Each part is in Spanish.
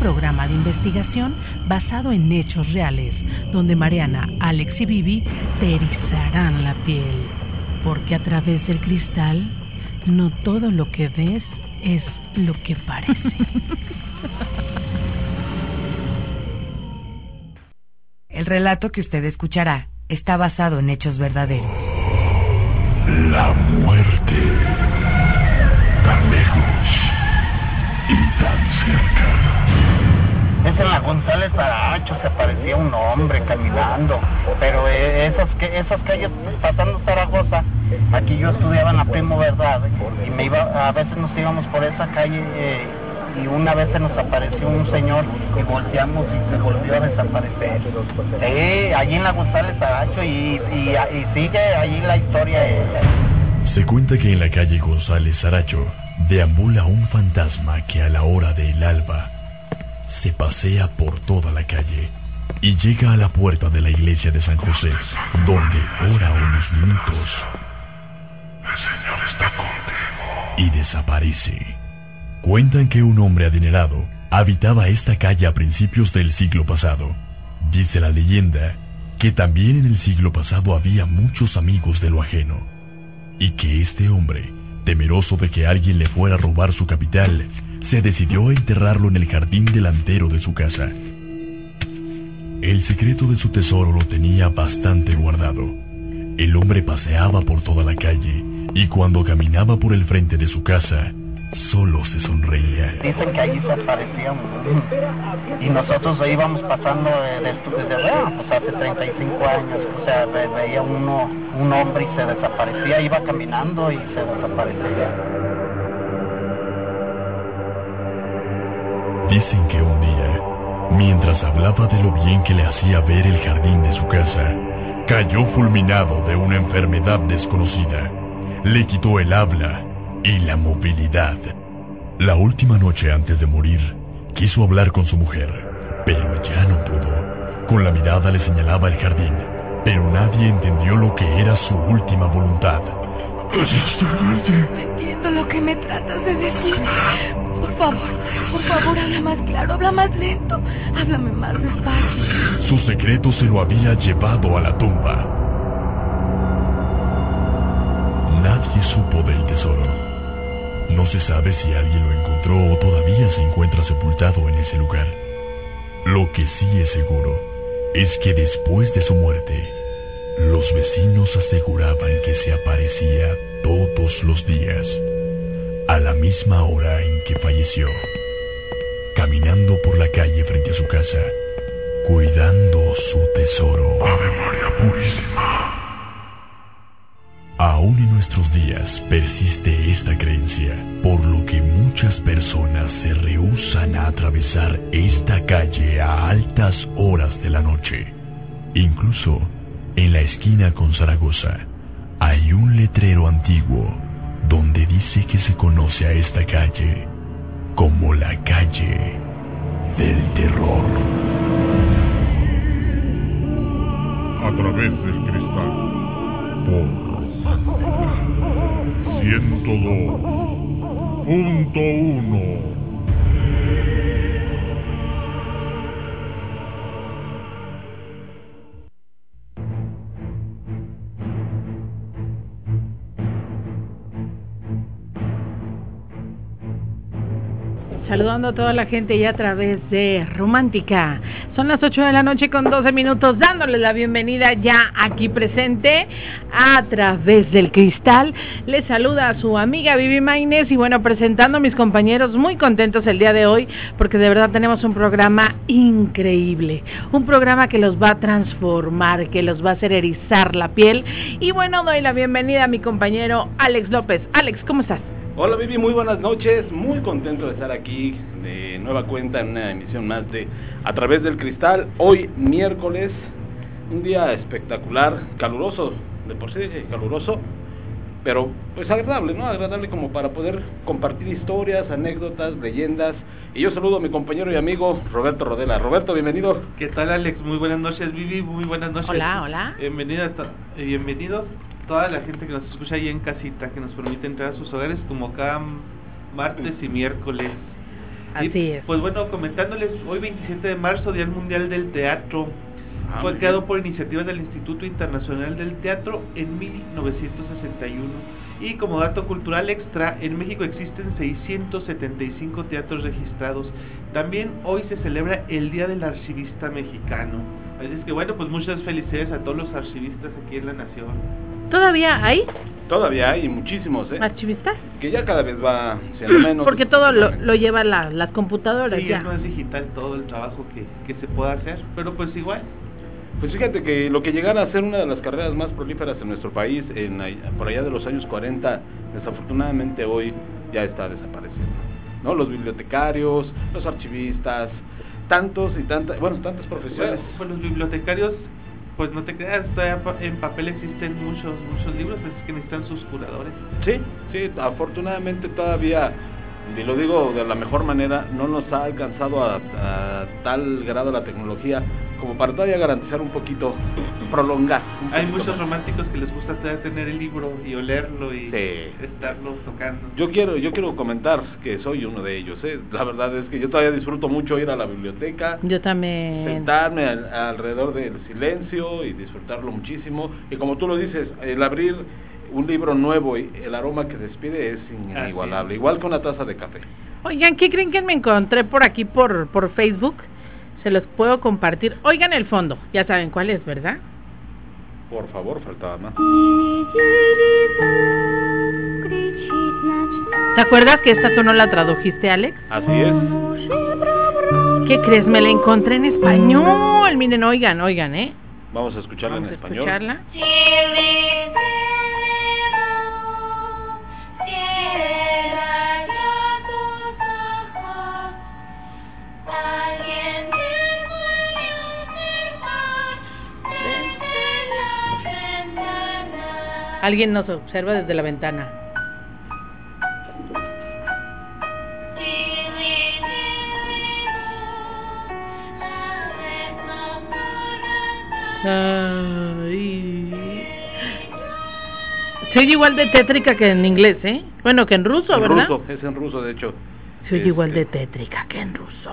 Programa de investigación basado en hechos reales, donde Mariana, Alex y Vivi te erizarán la piel. Porque a través del cristal, no todo lo que ves es lo que parece. El relato que usted escuchará está basado en hechos verdaderos. La muerte. Tan lejos y tan cerca. Es en la González Aracho, se aparecía un hombre caminando, pero eh, esas, esas calles pasando Zaragoza, aquí yo estudiaba en la Primo Verdad y me iba, a veces nos íbamos por esa calle eh, y una vez se nos apareció un señor y volteamos y se volvió a desaparecer. Sí, allí en la González Aracho y, y, sigue allí la historia. Se cuenta que en la calle González Aracho deambula un fantasma que a la hora del alba se pasea por toda la calle y llega a la puerta de la iglesia de San José, donde ora unos minutos. El Señor está contigo. Y desaparece. Cuentan que un hombre adinerado habitaba esta calle a principios del siglo pasado. Dice la leyenda que también en el siglo pasado había muchos amigos de lo ajeno, y que este hombre, temeroso de que alguien le fuera a robar su capital, se decidió a enterrarlo en el jardín delantero de su casa. El secreto de su tesoro lo tenía bastante guardado. El hombre paseaba por toda la calle y cuando caminaba por el frente de su casa, solo se sonreía. Dicen que allí se aparecía un- y nosotros íbamos pasando desde bueno, pues hace 35 años, o sea, ve- veía uno, un hombre y se desaparecía, iba caminando y se desaparecía. Dicen que un día, mientras hablaba de lo bien que le hacía ver el jardín de su casa, cayó fulminado de una enfermedad desconocida. Le quitó el habla y la movilidad. La última noche antes de morir, quiso hablar con su mujer, pero ya no pudo. Con la mirada le señalaba el jardín, pero nadie entendió lo que era su última voluntad. No entiendo lo que me tratas de decir. Por favor, por favor, habla más claro, habla más lento, háblame más despacio. Su secreto se lo había llevado a la tumba. Nadie supo del tesoro. No se sabe si alguien lo encontró o todavía se encuentra sepultado en ese lugar. Lo que sí es seguro es que después de su muerte, los vecinos aseguraban que se aparecía todos los días, a la misma hora en que falleció, caminando por la calle frente a su casa, cuidando su tesoro. Ave María Purísima. Aún en nuestros días persiste esta creencia, por lo que muchas personas se rehúsan a atravesar esta calle a altas horas de la noche. Incluso en la esquina con Zaragoza hay un letrero antiguo donde dice que se conoce a esta calle como la calle del terror. a través del cristal. Por 102.1 Saludando a toda la gente ya a través de Romántica. Son las 8 de la noche con 12 minutos, dándoles la bienvenida ya aquí presente a través del cristal. Les saluda a su amiga Vivi Maines y bueno, presentando a mis compañeros muy contentos el día de hoy porque de verdad tenemos un programa increíble. Un programa que los va a transformar, que los va a hacer erizar la piel. Y bueno, doy la bienvenida a mi compañero Alex López. Alex, ¿cómo estás? Hola Vivi, muy buenas noches, muy contento de estar aquí de nueva cuenta en una emisión más de A través del cristal, hoy miércoles un día espectacular, caluroso, de por sí caluroso, pero pues agradable, ¿no? Agradable como para poder compartir historias, anécdotas, leyendas. Y yo saludo a mi compañero y amigo Roberto Rodela. Roberto, bienvenido. ¿Qué tal Alex? Muy buenas noches, Vivi, muy buenas noches. Hola, hola. Bienvenida, eh, bienvenidos toda la gente que nos escucha ahí en casita, que nos permite entrar a sus hogares como cada martes y miércoles. Así es. Pues bueno, comentándoles, hoy 27 de marzo, Día Mundial del Teatro. Ah, Fue creado por iniciativa del Instituto Internacional del Teatro en 1961. Y como dato cultural extra, en México existen 675 teatros registrados. También hoy se celebra el Día del Archivista Mexicano. Así es que bueno, pues muchas felicidades a todos los archivistas aquí en la nación. ¿Todavía hay Todavía hay muchísimos, ¿eh? archivistas? Que ya cada vez va siendo menos. Porque todo lo, lo lleva la- las computadoras Sí, ya. es digital todo el trabajo que, que se pueda hacer, pero pues igual. Pues fíjate que lo que llegara a ser una de las carreras más prolíferas en nuestro país, en, por allá de los años 40, desafortunadamente hoy ya está desapareciendo. ¿No? Los bibliotecarios, los archivistas, tantos y tantas, bueno, tantas profesiones. Pues, pues los bibliotecarios, pues no te creas, en papel existen muchos muchos libros, es que necesitan sus curadores. Sí, sí, afortunadamente todavía, y lo digo de la mejor manera, no nos ha alcanzado a tal grado la tecnología como para todavía garantizar un poquito, prolongar. un Hay muchos más. románticos que les gusta tener el libro y olerlo y Sí. estarlo tocando. Yo quiero, yo quiero comentar que soy uno de ellos. ¿eh? La verdad es que yo todavía disfruto mucho ir a la biblioteca, Yo también. sentarme al- alrededor del silencio y disfrutarlo muchísimo. Y como tú lo dices, el abrir un libro nuevo y el aroma que despide es inigualable, es. igual que una taza de café. Oigan, ¿qué creen que me encontré por aquí por, por Facebook? Se los puedo compartir. Oigan el fondo, ya saben cuál es, ¿verdad? Por favor, faltaba más. ¿Te acuerdas que esta tú no la tradujiste, Alex? Así es. ¿Qué crees? Me la encontré en español. Miren, oigan, oigan, ¿eh? Vamos a escucharla Vamos en a español. escucharla. Alguien nos observa desde la ventana. Ay. Se oye igual de tétrica que en inglés, ¿eh? Bueno, que en ruso, En ¿verdad? ruso, es en ruso, de hecho. Se oye Este, igual de tétrica que en ruso.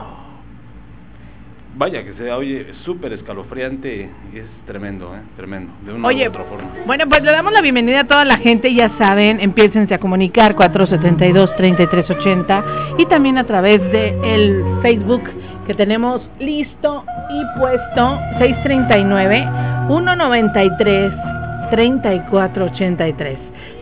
Vaya que se oye súper escalofriante y es tremendo, ¿eh? Tremendo, de una Oye, u otra forma. bueno, pues le damos la bienvenida a toda la gente, ya saben, empiecen a comunicar 472-3380 y también a través de el Facebook que tenemos listo y puesto 639-193-3483.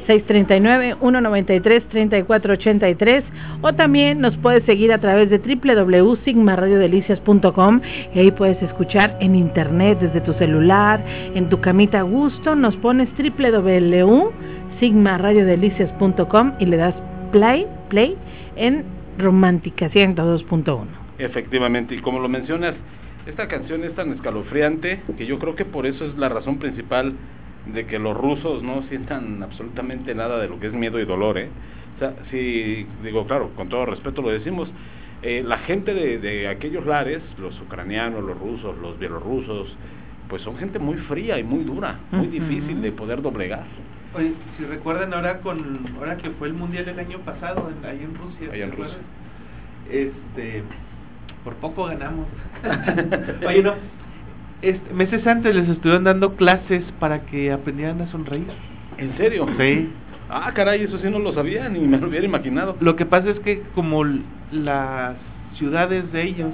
639-193-3483 o también nos puedes seguir a través de www.sigmaradiodelicias.com y ahí puedes escuchar en internet desde tu celular, en tu camita a gusto, nos pones www.sigmaradiodelicias.com y le das play, play en Romántica 102.1. Efectivamente, y como lo mencionas, esta canción es tan escalofriante que yo creo que por eso es la razón principal de que los rusos no sientan absolutamente nada de lo que es miedo y dolor, ¿eh? O sea, si, digo, claro, con todo respeto lo decimos, eh, la gente de, de aquellos lares, los ucranianos, los rusos, los bielorrusos, pues son gente muy fría y muy dura, muy difícil de poder doblegar. Oye, si recuerdan ahora con ahora que fue el mundial el año pasado en- ahí en Rusia, Ahí en ¿te Rusia. acuerdas? Este, por poco ganamos. Oye, no. Este, meses antes les estuvieron dando clases para que aprendieran a sonreír. ¿En serio? Sí. Ah, caray, eso sí no lo sabía, ni me lo hubiera imaginado. Lo que pasa es que como las ciudades de ellos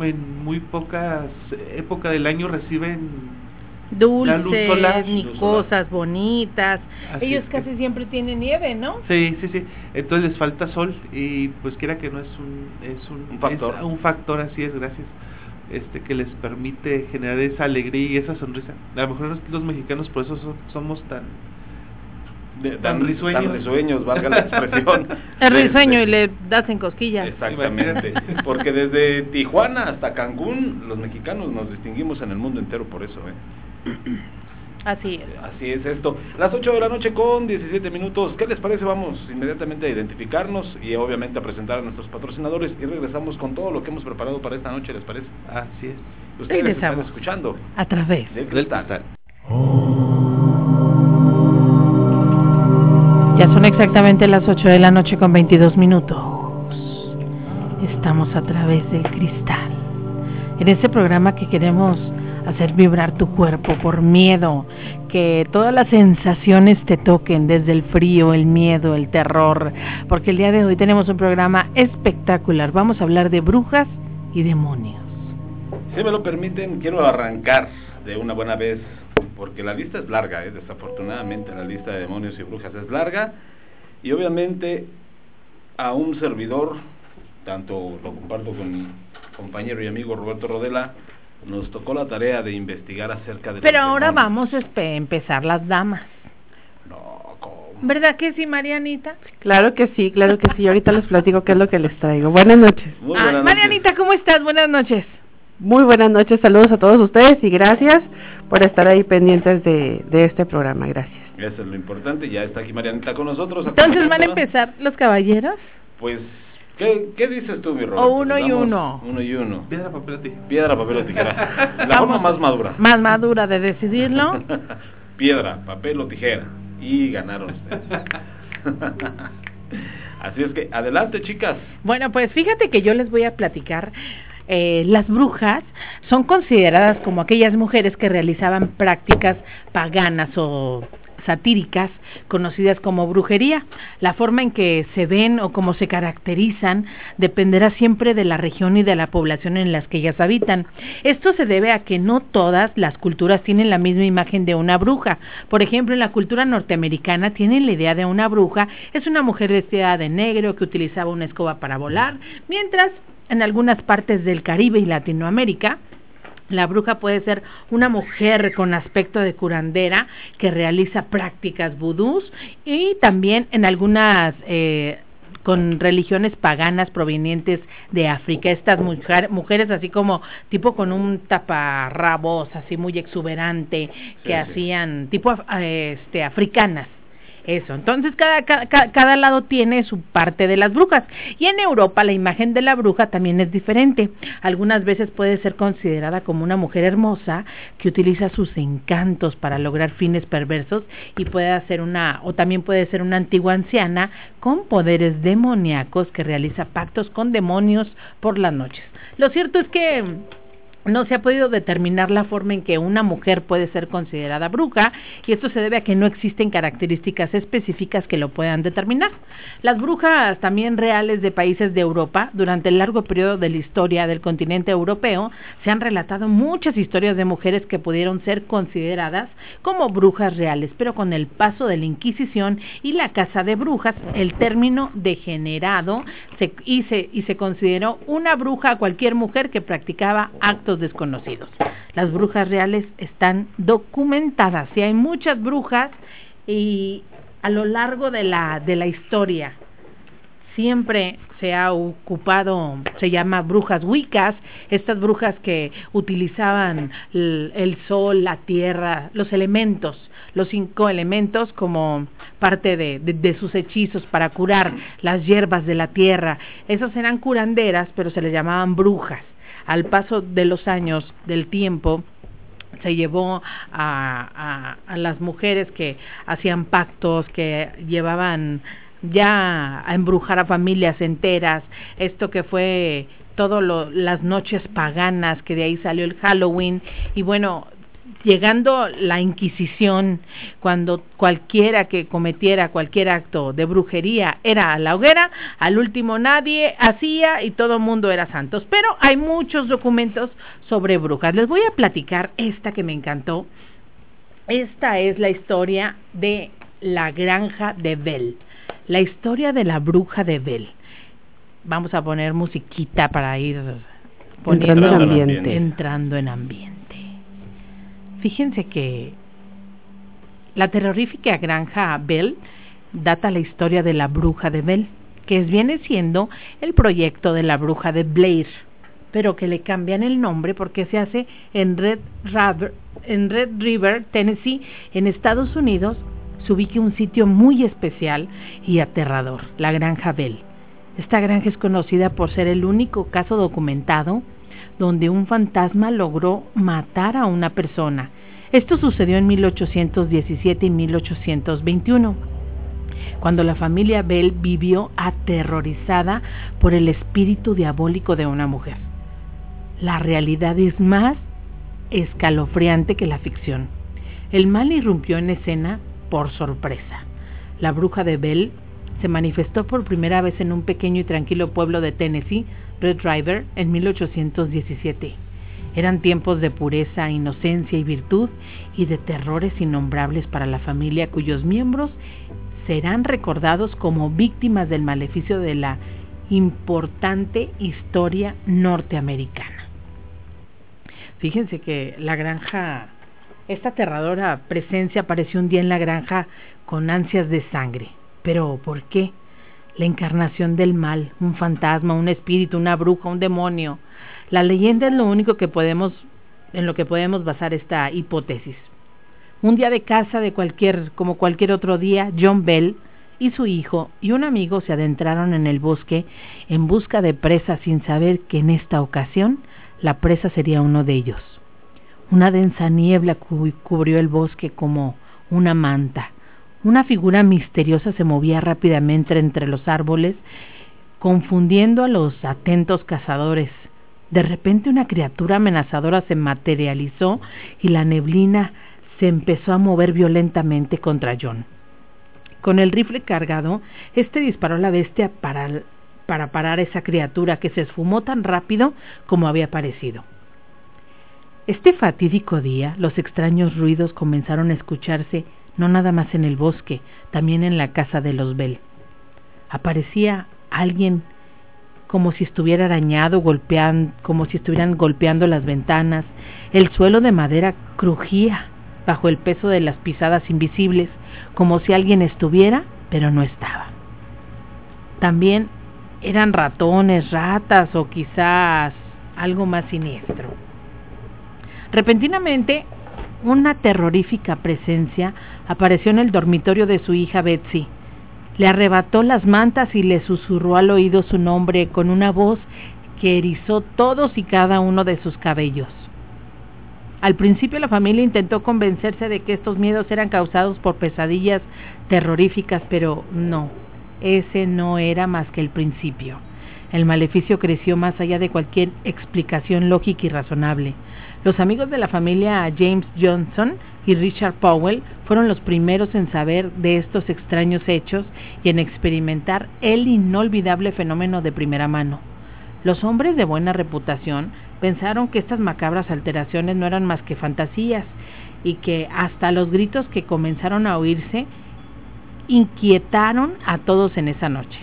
en muy pocas época del año reciben La luz Dulces, solar. ni cosas bonitas. Así Ellos que- casi siempre tienen nieve, ¿no? Sí, sí, sí. Entonces les falta sol y pues quiera que no es un es un, Un factor. es un factor así es, gracias. Este que les permite generar esa alegría y esa sonrisa. A lo mejor los, los mexicanos por eso so- somos tan de- Tan dan, risueños. dan risueños, valga la expresión. Es risueño y Este, le das en cosquillas. Exactamente, porque desde Tijuana hasta Cancún, los mexicanos nos distinguimos en el mundo entero por eso, ¿eh? Así es. Así es esto. Las 8 de la noche con 17 minutos. ¿Qué les parece? Vamos inmediatamente a identificarnos y obviamente a presentar a nuestros patrocinadores y regresamos con todo lo que hemos preparado para esta noche, ¿les parece? Así es. Ustedes están escuchando. A través. Del Del cristal. cristal. Ya son exactamente las 8 de la noche con 22 minutos. Estamos a través del cristal. En este programa que queremos hacer vibrar tu cuerpo por miedo, que todas las sensaciones te toquen, desde el frío, el miedo, el terror, porque el día de hoy tenemos un programa espectacular. Vamos a hablar de brujas y demonios. Si me lo permiten, quiero arrancar de una buena vez, porque la lista es larga, ¿eh? desafortunadamente la lista de demonios y brujas es larga, y obviamente a un servidor, tanto lo comparto con mi compañero y amigo Roberto Rodela, nos tocó la tarea de investigar acerca de... Pero ahora demonios. vamos a espe- empezar las damas. No, ¿cómo? ¿Verdad que sí, Marianita? Claro que sí, claro que sí. Ahorita les platico qué es lo que les traigo. Buenas noches. Muy Ay, buenas Marianita, ¿cómo estás? Buenas noches. Muy buenas noches. Saludos a todos ustedes y gracias por estar ahí pendientes de, de este programa. Gracias. noches. Eso es lo importante, ya está aquí Marianita con nosotros. Entonces van a empezar los caballeros. Pues, ¿qué, qué dices tú, mi Roberto? O uno y uno. Uno y uno. Piedra, papel o tijera. Piedra, papel o tijera. La Vamos. forma más madura. Más madura de decidirlo. Piedra, papel o tijera. Y ganaron ustedes. Así es que, adelante, chicas. Bueno, pues fíjate que yo les voy a platicar. eh, las brujas son consideradas como aquellas mujeres que realizaban prácticas paganas o satíricas conocidas como brujería. La forma en que se ven o cómo se caracterizan dependerá siempre de la región y de la población en las que ellas habitan. Esto se debe a que no todas las culturas tienen la misma imagen de una bruja. Por ejemplo, en la cultura norteamericana tienen la idea de una bruja es una mujer vestida de negro que utilizaba una escoba para volar, mientras en algunas partes del Caribe y Latinoamérica la bruja puede ser una mujer con aspecto de curandera que realiza prácticas vudús y también en algunas eh, con religiones paganas provenientes de África. Estas mujer- mujeres así como tipo con un taparrabos así muy exuberante que sí. hacían tipo eh, este africanas. Eso, entonces cada, ca- ca- cada lado tiene su parte de las brujas. Y en Europa la imagen de la bruja también es diferente. Algunas veces puede ser considerada como una mujer hermosa que utiliza sus encantos para lograr fines perversos y puede ser una, o también puede ser una antigua anciana con poderes demoníacos que realiza pactos con demonios por las noches. Lo cierto es que no se ha podido determinar la forma en que una mujer puede ser considerada bruja y esto se debe a que no existen características específicas que lo puedan determinar. Las brujas también reales de países de Europa, durante el largo periodo de la historia del continente europeo, se han relatado muchas historias de mujeres que pudieron ser consideradas como brujas reales, pero con el paso de la Inquisición y la Casa de Brujas, el término degenerado se, y, se, y se consideró una bruja a cualquier mujer que practicaba actos desconocidos. Las brujas reales están documentadas y hay muchas brujas y a lo largo de la, de la historia siempre se ha ocupado, se llama brujas wicas, estas brujas que utilizaban el, sol, la tierra, los elementos, los cinco elementos como parte de, de, de sus hechizos para curar las hierbas de la tierra. Esas eran curanderas, pero se les llamaban brujas. Al paso de los años, del tiempo, se llevó a, las mujeres que hacían pactos, que llevaban ya a embrujar a familias enteras, esto que fue todo lo, las noches paganas, que de ahí salió el Halloween, y bueno, llegando la Inquisición, cuando cualquiera que cometiera cualquier acto de brujería era a la hoguera, al último nadie hacía y todo el mundo era santos. Pero hay muchos documentos sobre brujas. Les voy a platicar esta que me encantó. Esta es la historia de la granja de Bell. La historia de la bruja de Bell. Vamos a poner musiquita para ir Entrando en ambiente. Entrando en ambiente. Fíjense que La terrorífica granja Bell data la historia de la bruja de Bell, que viene siendo el proyecto de la bruja de Blair, pero que le cambian el nombre porque se hace en Red, River, en Red River, Tennessee, en Estados Unidos, se ubica un sitio muy especial y aterrador, la Granja Bell. Esta granja es conocida por ser el único caso documentado donde un fantasma logró matar a una persona. Esto sucedió en 1817 y 1821, cuando la familia Bell vivió aterrorizada por el espíritu diabólico de una mujer. La realidad es más escalofriante que la ficción. El mal irrumpió en escena por sorpresa. La bruja de Bell se manifestó por primera vez en un pequeño y tranquilo pueblo de Tennessee, Red River, en 1817. Eran tiempos de pureza, inocencia y virtud y de terrores innombrables para la familia cuyos miembros serán recordados como víctimas del maleficio de la importante historia norteamericana. Fíjense que la granja, esta aterradora presencia apareció un día en la granja con ansias de sangre. Pero ¿por qué? La encarnación del mal, un fantasma, un espíritu, una bruja, un demonio. La leyenda es lo único que podemos en lo que podemos basar esta hipótesis. Un día de casa de cualquier como cualquier otro día, John Bell y su hijo y un amigo se adentraron en el bosque en busca de presa sin saber que en esta ocasión la presa sería uno de ellos. Una densa niebla cubrió el bosque como una manta una figura misteriosa se movía rápidamente entre los árboles, confundiendo a los atentos cazadores. De repente una criatura amenazadora se materializó y la neblina se empezó a mover violentamente contra John. Con el rifle cargado, este disparó a la bestia para, para parar a esa criatura que se esfumó tan rápido como había parecido. Este fatídico día, los extraños ruidos comenzaron a escucharse no nada más en el bosque, también en la casa de los Bell. Aparecía alguien como si estuviera arañado, golpeando, como si estuvieran golpeando las ventanas. El suelo de madera crujía bajo el peso de las pisadas invisibles, como si alguien estuviera, pero no estaba. También eran ratones, ratas o quizás algo más siniestro. Repentinamente una terrorífica presencia apareció en el dormitorio de su hija Betsy. Le arrebató las mantas y le susurró al oído su nombre con una voz que erizó todos y cada uno de sus cabellos. Al principio la familia intentó convencerse de que estos miedos eran causados por pesadillas terroríficas, pero no, ese no era más que el principio. El maleficio creció más allá de cualquier explicación lógica y razonable. Los amigos de la familia James Johnson y Richard Powell fueron los primeros en saber de estos extraños hechos y en experimentar el inolvidable fenómeno de primera mano. Los hombres de buena reputación pensaron que estas macabras alteraciones no eran más que fantasías y que hasta los gritos que comenzaron a oírse inquietaron a todos en esa noche.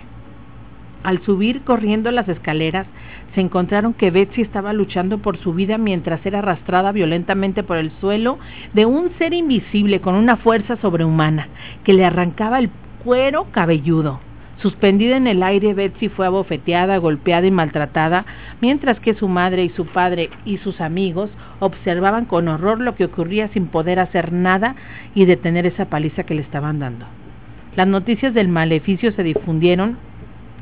Al subir corriendo las escaleras, se encontraron que Betsy estaba luchando por su vida mientras era arrastrada violentamente por el suelo de un ser invisible con una fuerza sobrehumana que le arrancaba el cuero cabelludo. Suspendida en el aire, Betsy fue abofeteada, golpeada y maltratada, mientras que su madre y su padre y sus amigos observaban con horror lo que ocurría sin poder hacer nada y detener esa paliza que le estaban dando. Las noticias del maleficio se difundieron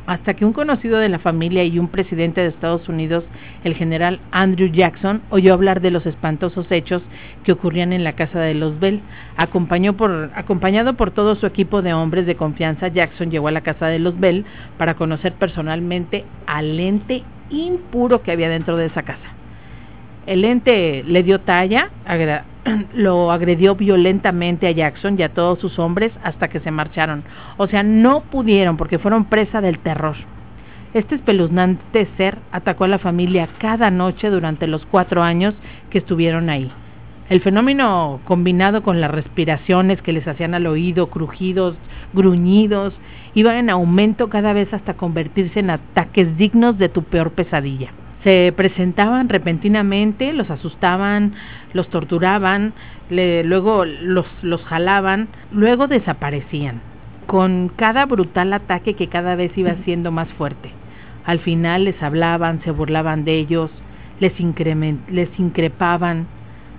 hasta que un conocido de la familia y un presidente de Estados Unidos, el general Andrew Jackson, oyó hablar de los espantosos hechos que ocurrían en la casa de los Bell. acompañado por todo su equipo de hombres de confianza, Jackson llegó a la casa de los Bell para conocer personalmente al ente impuro que había dentro de esa casa. El ente le dio talla, lo agredió violentamente a Jackson y a todos sus hombres hasta que se marcharon. O sea, no pudieron porque fueron presa del terror. Este espeluznante ser atacó a la familia cada noche durante los cuatro años que estuvieron ahí. El fenómeno combinado con las respiraciones que les hacían al oído, crujidos, gruñidos, iba en aumento cada vez hasta convertirse en ataques dignos de tu peor pesadilla. Se presentaban repentinamente, los asustaban, los torturaban, le- luego los, los jalaban, luego desaparecían, con cada brutal ataque que cada vez iba siendo más fuerte. Al final les hablaban, se burlaban de ellos, les increpaban,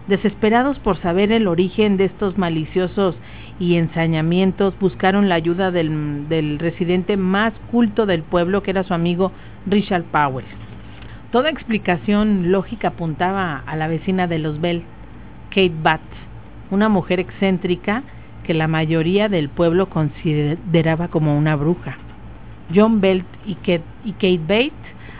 Desesperados por saber el origen de estos maliciosos y ensañamientos, buscaron la ayuda del, del residente más culto del pueblo, que era su amigo Richard Powell. Toda explicación lógica apuntaba a la vecina de los Bell, Kate Batts, una mujer excéntrica que la mayoría del pueblo consideraba como una bruja. John Belt y Kate, y Kate Bates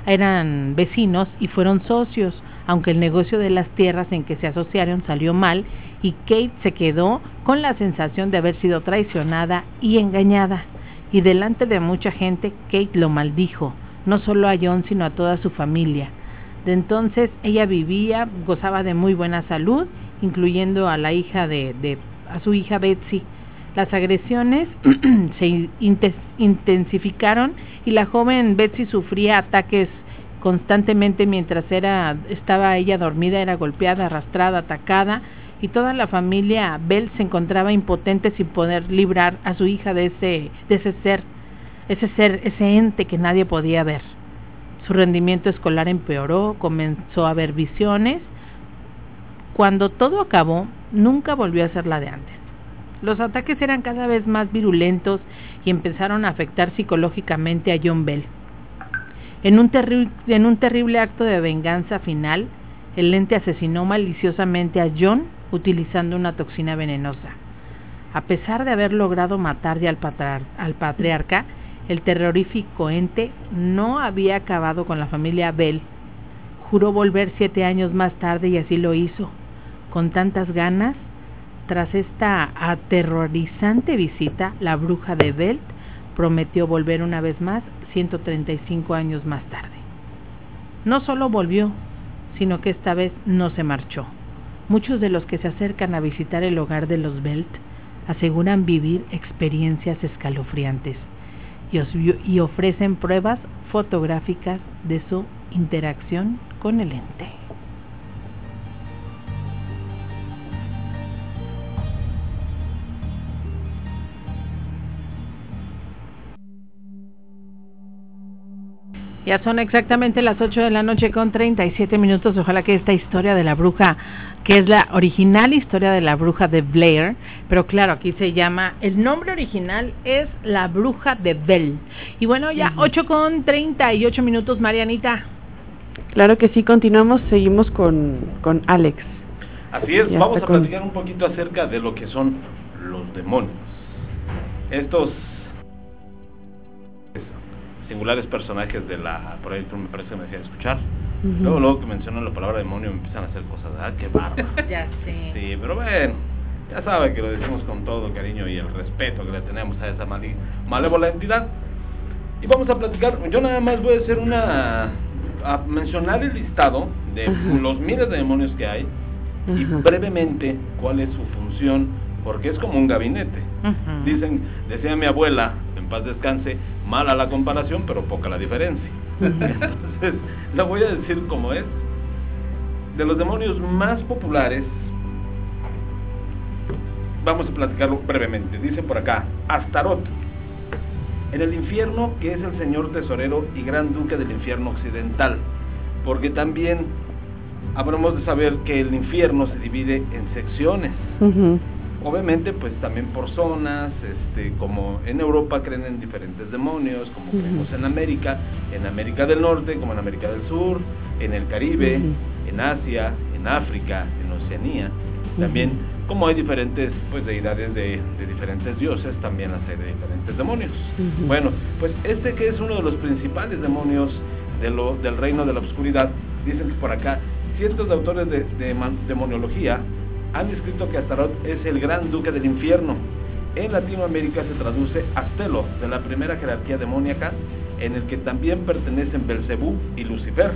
eran vecinos y fueron socios, aunque el negocio de las tierras en que se asociaron salió mal y Kate se quedó con la sensación de haber sido traicionada y engañada. Y delante de mucha gente, Kate lo maldijo, no solo a John, sino a toda su familia. De entonces ella vivía, gozaba de muy buena salud, incluyendo a la hija de, de a su hija Betsy. Las agresiones se intensificaron y la joven Betsy sufría ataques constantemente mientras era estaba ella dormida, era golpeada, arrastrada, atacada y toda la familia Bell se encontraba impotente sin poder librar a su hija de ese de ese ser, ese ser, ese ente que nadie podía ver. Su rendimiento escolar empeoró, comenzó a ver visiones. Cuando todo acabó, nunca volvió a ser la de antes. Los ataques eran cada vez más virulentos y empezaron a afectar psicológicamente a John Bell. En un, en un terrible acto de venganza final, el ente asesinó maliciosamente a John utilizando una toxina venenosa. A pesar de haber logrado matar al patriarca, el terrorífico ente no había acabado con la familia Bell. Juró volver siete años más tarde y así lo hizo, con tantas ganas. Tras esta aterrorizante visita, la bruja de Belt prometió volver una vez más 135 años más tarde. No solo volvió, sino que esta vez no se marchó. Muchos de los que se acercan a visitar el hogar de los Belt aseguran vivir experiencias escalofriantes y, os- y ofrecen pruebas fotográficas de su interacción con el ente. Ya son exactamente las 8 de la noche con 37 minutos. Ojalá que esta historia de la bruja, que es la original historia de la bruja de Blair, pero claro, aquí se llama, el nombre original es La bruja de Bell. Y bueno, ya 8 con 38 minutos, Marianita. Claro que sí, continuamos, seguimos con, con Alex. Así es, vamos a con- platicar un poquito acerca de lo que son los demonios. Estos singulares personajes de la... Tú me parece que me decían escuchar. Luego, luego que mencionan la palabra demonio me empiezan a hacer cosas. Ah, qué bárbaro. Ya sé. Sí, pero bueno, ya sabe que lo decimos con todo cariño y el respeto que le tenemos a esa malévola entidad. Y vamos a platicar, yo nada más voy a hacer una... a mencionar el listado de los miles de demonios que hay y brevemente cuál es su función, porque es como un gabinete. Dicen, decía mi abuela, paz descanse, mala la comparación, pero poca la diferencia. Entonces, la voy a decir como es. De los demonios más populares, vamos a platicarlo brevemente. Dice por acá, Astaroth. En el infierno, que es el señor tesorero y gran duque del infierno occidental. Porque también habremos de saber que el infierno se divide en secciones. Obviamente pues también por zonas este como en Europa creen en diferentes demonios como Ujú. creemos en América en América del Norte como en América del Sur en el Caribe en Asia en África en Oceanía. También como hay diferentes pues deidades de, de diferentes dioses también las hay de diferentes demonios. Bueno pues este que es uno de los principales demonios de lo, del reino de la oscuridad dicen que por acá ciertos autores de, de demoniología han escrito que Astaroth es el gran duque del infierno. En Latinoamérica se traduce Astelo, de la primera jerarquía demoníaca, en el que también pertenecen Belcebú y Lucifer.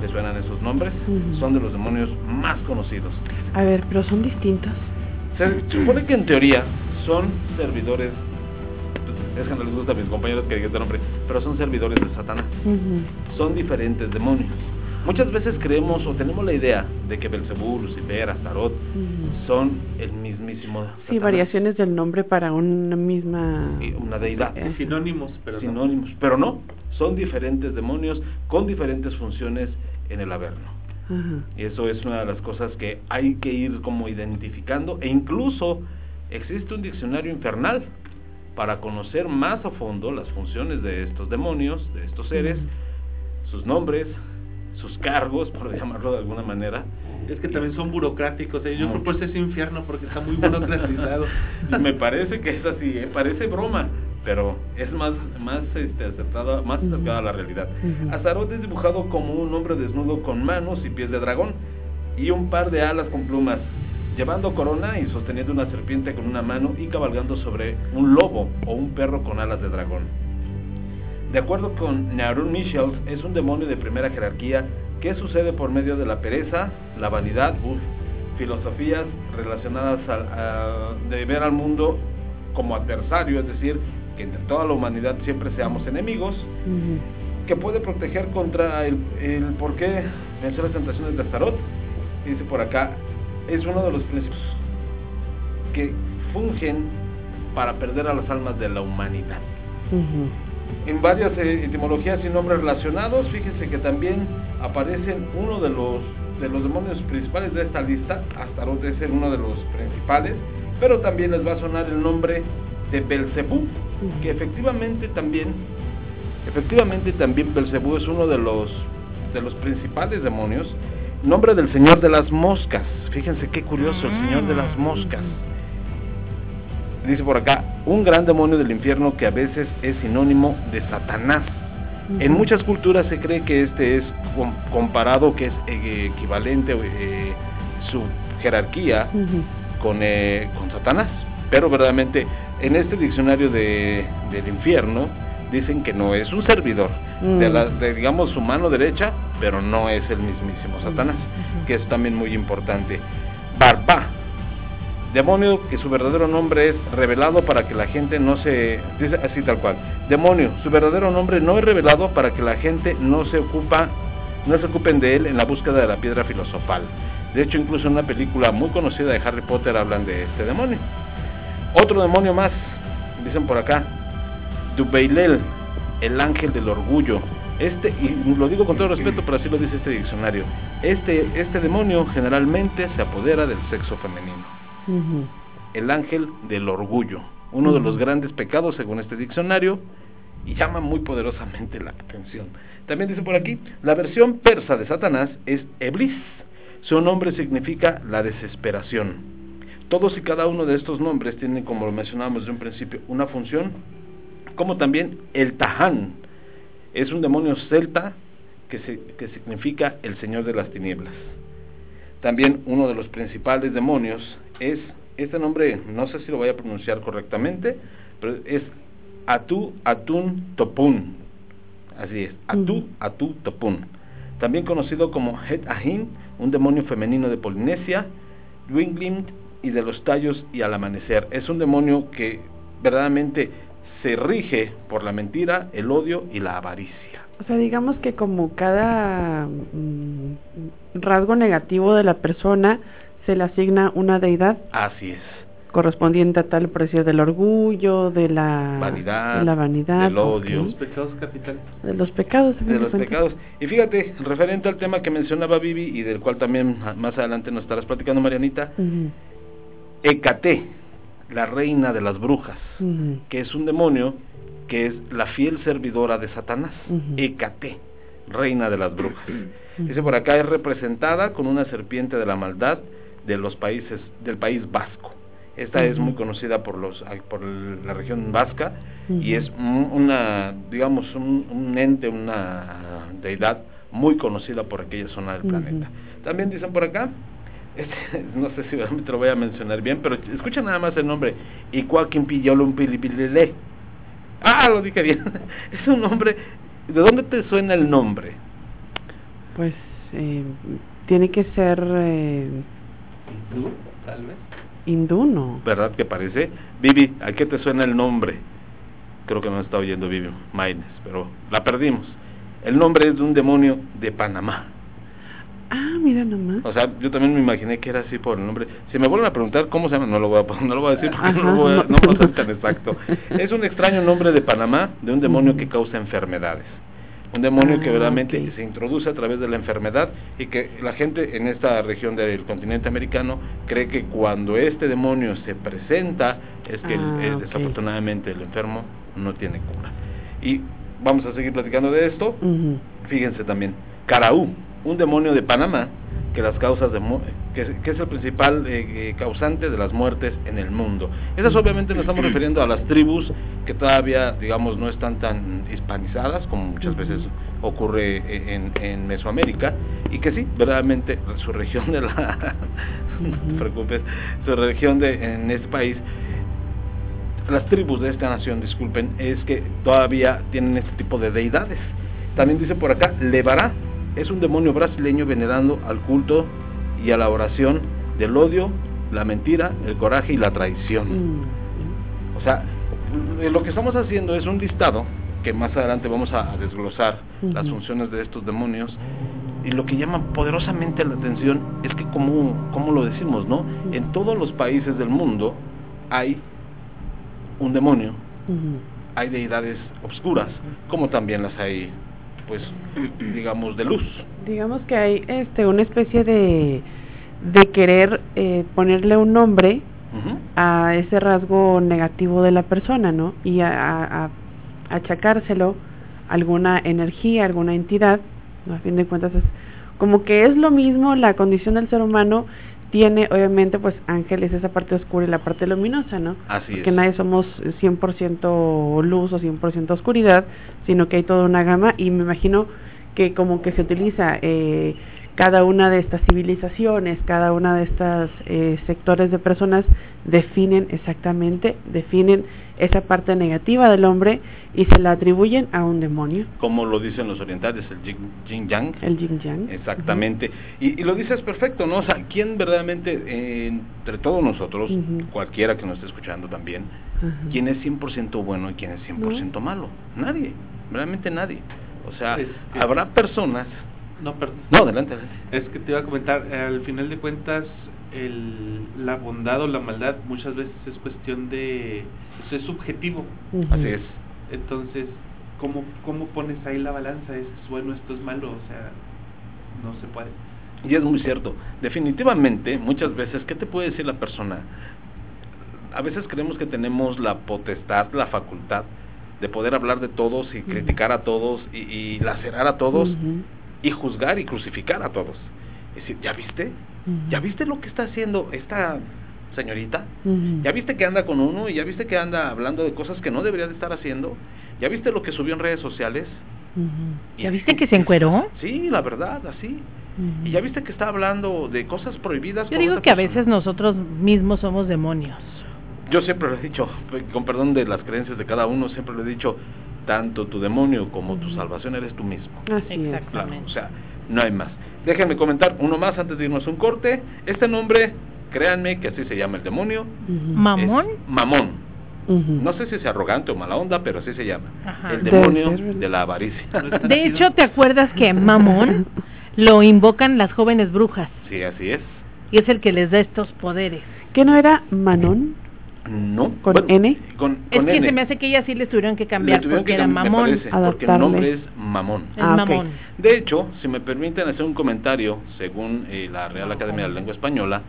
¿Les suenan esos nombres? Son de los demonios más conocidos. A ver, pero son distintos. Se supone que en teoría son servidores, es que no les gusta a mis compañeros que digan este nombre, pero son servidores de Satanás son diferentes demonios. Muchas veces creemos o tenemos la idea de que Belcebú, Lucifer, Astaroth son el mismísimo. Sí, variaciones del nombre para una misma... Una deidad. Eh, Sinónimos, pero no. Sinónimos. Pero no, son diferentes demonios con diferentes funciones en el Averno. Ajá. Y eso es una de las cosas que hay que ir como identificando e incluso existe un diccionario infernal para conocer más a fondo las funciones de estos demonios, de estos seres, sus nombres, sus cargos, por llamarlo de alguna manera. Es que también son burocráticos. ¿eh? Yo Mucho. por eso es infierno, porque está muy burocratizado. Me parece que es así, ¿eh? parece broma, pero es más, más este, acertada, más acercada a la realidad. Ujú. Astaroth es dibujado como un hombre desnudo con manos y pies de dragón y un par de alas con plumas, llevando corona y sosteniendo una serpiente con una mano y cabalgando sobre un lobo o un perro con alas de dragón. De acuerdo con Narun Michels, es un demonio de primera jerarquía que sucede por medio de la pereza, la vanidad, uf, filosofías relacionadas al- a- de ver al mundo como adversario, es decir, que entre toda la humanidad siempre seamos enemigos, que puede proteger contra el, el por qué vencer las tentaciones de Astaroth. Dice por acá, es uno de los principios que fungen para perder a las almas de la humanidad. En varias eh, etimologías y nombres relacionados, fíjense que también aparecen uno de los de los demonios principales de esta lista, Astaroth es uno de los principales, pero también les va a sonar el nombre de Belcebú, que efectivamente también efectivamente también Belcebú es uno de los de los principales demonios, nombre del señor de las moscas. Fíjense qué curioso, el señor de las moscas. Dice por acá, un gran demonio del infierno que a veces es sinónimo de Satanás. En muchas culturas se cree que este es com- comparado, que es eh, equivalente eh, su jerarquía con, eh, con Satanás. Pero verdaderamente en este diccionario de, del infierno dicen que no es un servidor de, Mm. la, de, digamos su mano derecha, pero no es el mismísimo Satanás, que es también muy importante. Barba, demonio que su verdadero nombre es revelado para que la gente no se dice así tal cual. Demonio, su verdadero nombre no es revelado para que la gente no se ocupa no se ocupen de él en la búsqueda de la piedra filosofal. De hecho, incluso en una película muy conocida de Harry Potter hablan de este demonio. Otro demonio más, dicen por acá, Dubeilel, el ángel del orgullo. Este, y lo digo con todo respeto, pero así lo dice este diccionario. Este, este demonio generalmente se apodera del sexo femenino. El ángel del orgullo, uno de los grandes pecados según este diccionario, y llama muy poderosamente la atención. También dice por aquí, la versión persa de Satanás es Eblis. Su nombre significa la desesperación. Todos y cada uno de estos nombres tienen, como lo mencionábamos de un principio, una función, como también el Tahán. Es un demonio celta que, se- que significa el Señor de las Tinieblas. También uno de los principales demonios es, este nombre no sé si lo voy a pronunciar correctamente, pero es Atu Atun Topun. Así es, Atu. Atu Topun. También conocido como Het Ahin, un demonio femenino de Polinesia, Dwinglim y de los tallos y al amanecer. Es un demonio que verdaderamente se rige por la mentira, el odio y la avaricia. O sea, digamos que como cada mm, rasgo negativo de la persona se le asigna una deidad Así es. correspondiente a tal precio del orgullo, de la Vanidad, de la vanidad, del odio. Los ok, pecados capitales. de los pecados, fin de los pecados. Y fíjate, referente al tema que mencionaba Vivi y del cual también más adelante nos estarás platicando, Marianita, Ujú, Hecate, la reina de las brujas, que es un demonio que es la fiel servidora de Satanás. Ujú. Hecate, reina de las brujas. Dice por acá es representada con una serpiente de la maldad de los países del país vasco. Esta es muy conocida por los por la región vasca y es un- una digamos un, un ente, una deidad muy conocida por aquella zona del planeta. También dicen por acá este, no sé si te lo voy a mencionar bien, pero escucha nada más el nombre. Icuaquin Pillolum Pilipilele. Ah, lo dije bien. Es un nombre. ¿De dónde te suena el nombre? Pues eh, tiene que ser eh, ¿Tú? Tal vez. hindú, ¿no? ¿Verdad que parece? Vivi, ¿a qué te suena el nombre? Creo que no está oyendo Vivi Maines, pero la perdimos. El nombre es de un demonio de Panamá. Ah, mira nomás. O sea, yo también me imaginé que era así por el nombre. Si me vuelven a preguntar cómo se llama, no lo voy a, no lo voy a decir porque no, lo voy a, Ajá, no no. sé tan exacto. Es un extraño nombre de Panamá de un demonio que causa enfermedades. Un demonio que Ah, verdaderamente ok. se introduce a través de la enfermedad y que la gente en esta región del continente americano cree que cuando este demonio se presenta es que Ah, eh, desafortunadamente el enfermo no tiene cura. Y vamos a seguir platicando de esto. Fíjense también, Caraú, un demonio de Panamá que las causas de que, es- que es el principal eh, eh, causante de las muertes en el mundo. Esas obviamente nos estamos refiriendo a las tribus que todavía, digamos, no están tan hispanizadas como muchas veces ocurre eh, en, en Mesoamérica y que sí, verdaderamente su región de la no te preocupes, su región de en este país las tribus de esta nación, disculpen, es que todavía tienen este tipo de deidades. También dice por acá, Levará, es un demonio brasileño venerando al culto y a la oración del odio, la mentira, el coraje y la traición. Mm. O sea, eh, lo que estamos haciendo es un listado que más adelante vamos a, desglosar las funciones de estos demonios y lo que llama poderosamente la atención es que como, como lo decimos, ¿no? En todos los países del mundo hay un demonio, hay deidades obscuras, como también las hay, pues, digamos, de luz. Digamos que hay este una especie de de querer eh, ponerle un nombre a ese rasgo negativo de la persona, ¿no? Y a, a- a- achacárselo a alguna energía, alguna entidad, ¿no? a fin de cuentas es como que es lo mismo, la condición del ser humano tiene obviamente pues ángeles, esa parte oscura y la parte luminosa, ¿no? Así Porque es. nadie somos 100% luz o 100% oscuridad, sino que hay toda una gama y me imagino que como que se utiliza eh, cada una de estas civilizaciones, cada una de estas eh, sectores de personas definen exactamente, definen esa parte negativa del hombre y se la atribuyen a un demonio, Como lo dicen los orientales, el yin, yin yang. el yin yang. Exactamente. Y, y lo dices perfecto, ¿no? O sea, ¿quién verdaderamente, eh, entre todos nosotros, cualquiera que nos esté escuchando también, quién es 100% bueno y quién es 100% malo? Nadie, realmente nadie. O sea, Es que- habrá personas... No, perdón. No, adelante, adelante. Es que te iba a comentar, al final de cuentas, el, la bondad o la maldad muchas veces es cuestión de... Eso es subjetivo. Así es. Entonces, ¿cómo, ¿cómo pones ahí la balanza? ¿Esto es bueno, esto es malo? O sea, no se puede. Y es muy cierto. Definitivamente, muchas veces, ¿qué te puede decir la persona? A veces creemos que tenemos la potestad, la facultad de poder hablar de todos y criticar a todos y, y lacerar a todos y juzgar y crucificar a todos. Es decir, ¿ya viste? ¿Ya viste lo que está haciendo esta señorita? ¿Ya viste que anda con uno y ya viste que anda hablando de cosas que no debería de estar haciendo? ¿Ya viste lo que subió en redes sociales? ¿Ya viste que se encueró? Sí, la verdad, así. ¿Y ya viste que está hablando de cosas prohibidas? Yo digo que a veces nosotros mismos somos demonios. Yo siempre lo he dicho, con perdón de las creencias de cada uno, siempre lo he dicho, tanto tu demonio como tu salvación eres tú mismo. Así es. Exacto. Claro, o sea, no hay más. Déjenme comentar uno más antes de irnos a un corte. Este nombre, créanme que así se llama el demonio. ¿Mamón? es mamón. No sé si es arrogante o mala onda, pero así se llama. Ajá. El demonio ¿verdad? de la avaricia. De hecho, ¿te acuerdas que mamón lo invocan las jóvenes brujas? Sí, así es. Y es el que les da estos poderes. ¿Qué no era Manon? No. ¿Con N? Con, Es con que N. se me hace que ellas sí les tuvieron que cambiar tuvieron porque que era cam- me mamón. parece, porque el nombre es mamón. Es Ah, mamón. De hecho, si me permiten hacer un comentario, según eh, la Real Academia de la Lengua Española,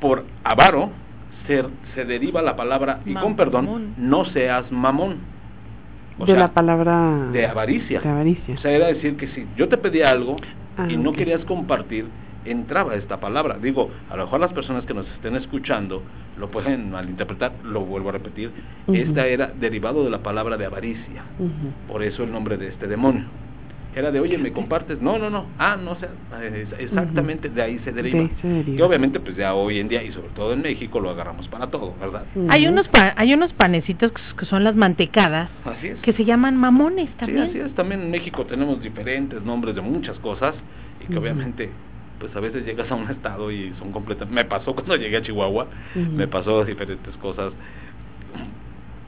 por avaro se, se deriva la palabra, y con Mamón. perdón, no seas mamón. O de sea, la palabra de avaricia. de avaricia. O sea, era decir que si yo te pedía algo Ah, y no ok. querías compartir, entraba esta palabra. Digo, a lo mejor las personas que nos estén escuchando lo pueden malinterpretar, lo vuelvo a repetir. Ujú. Esta era derivado de la palabra de avaricia. Ujú. Por eso el nombre de este demonio. Era de, oye, ¿me compartes? No, no, no. Ah, no, o sea, es- exactamente de ahí se deriva. De ahí se deriva. Que obviamente, pues ya hoy en día, y sobre todo en México, lo agarramos para todo, ¿verdad? Hay unos pa- hay unos panecitos que son las mantecadas Así es. que se llaman mamones Sí, también. así es. También en México tenemos diferentes nombres de muchas cosas y que obviamente, pues a veces llegas a un estado y son completas. Me pasó cuando llegué a Chihuahua, me pasó diferentes cosas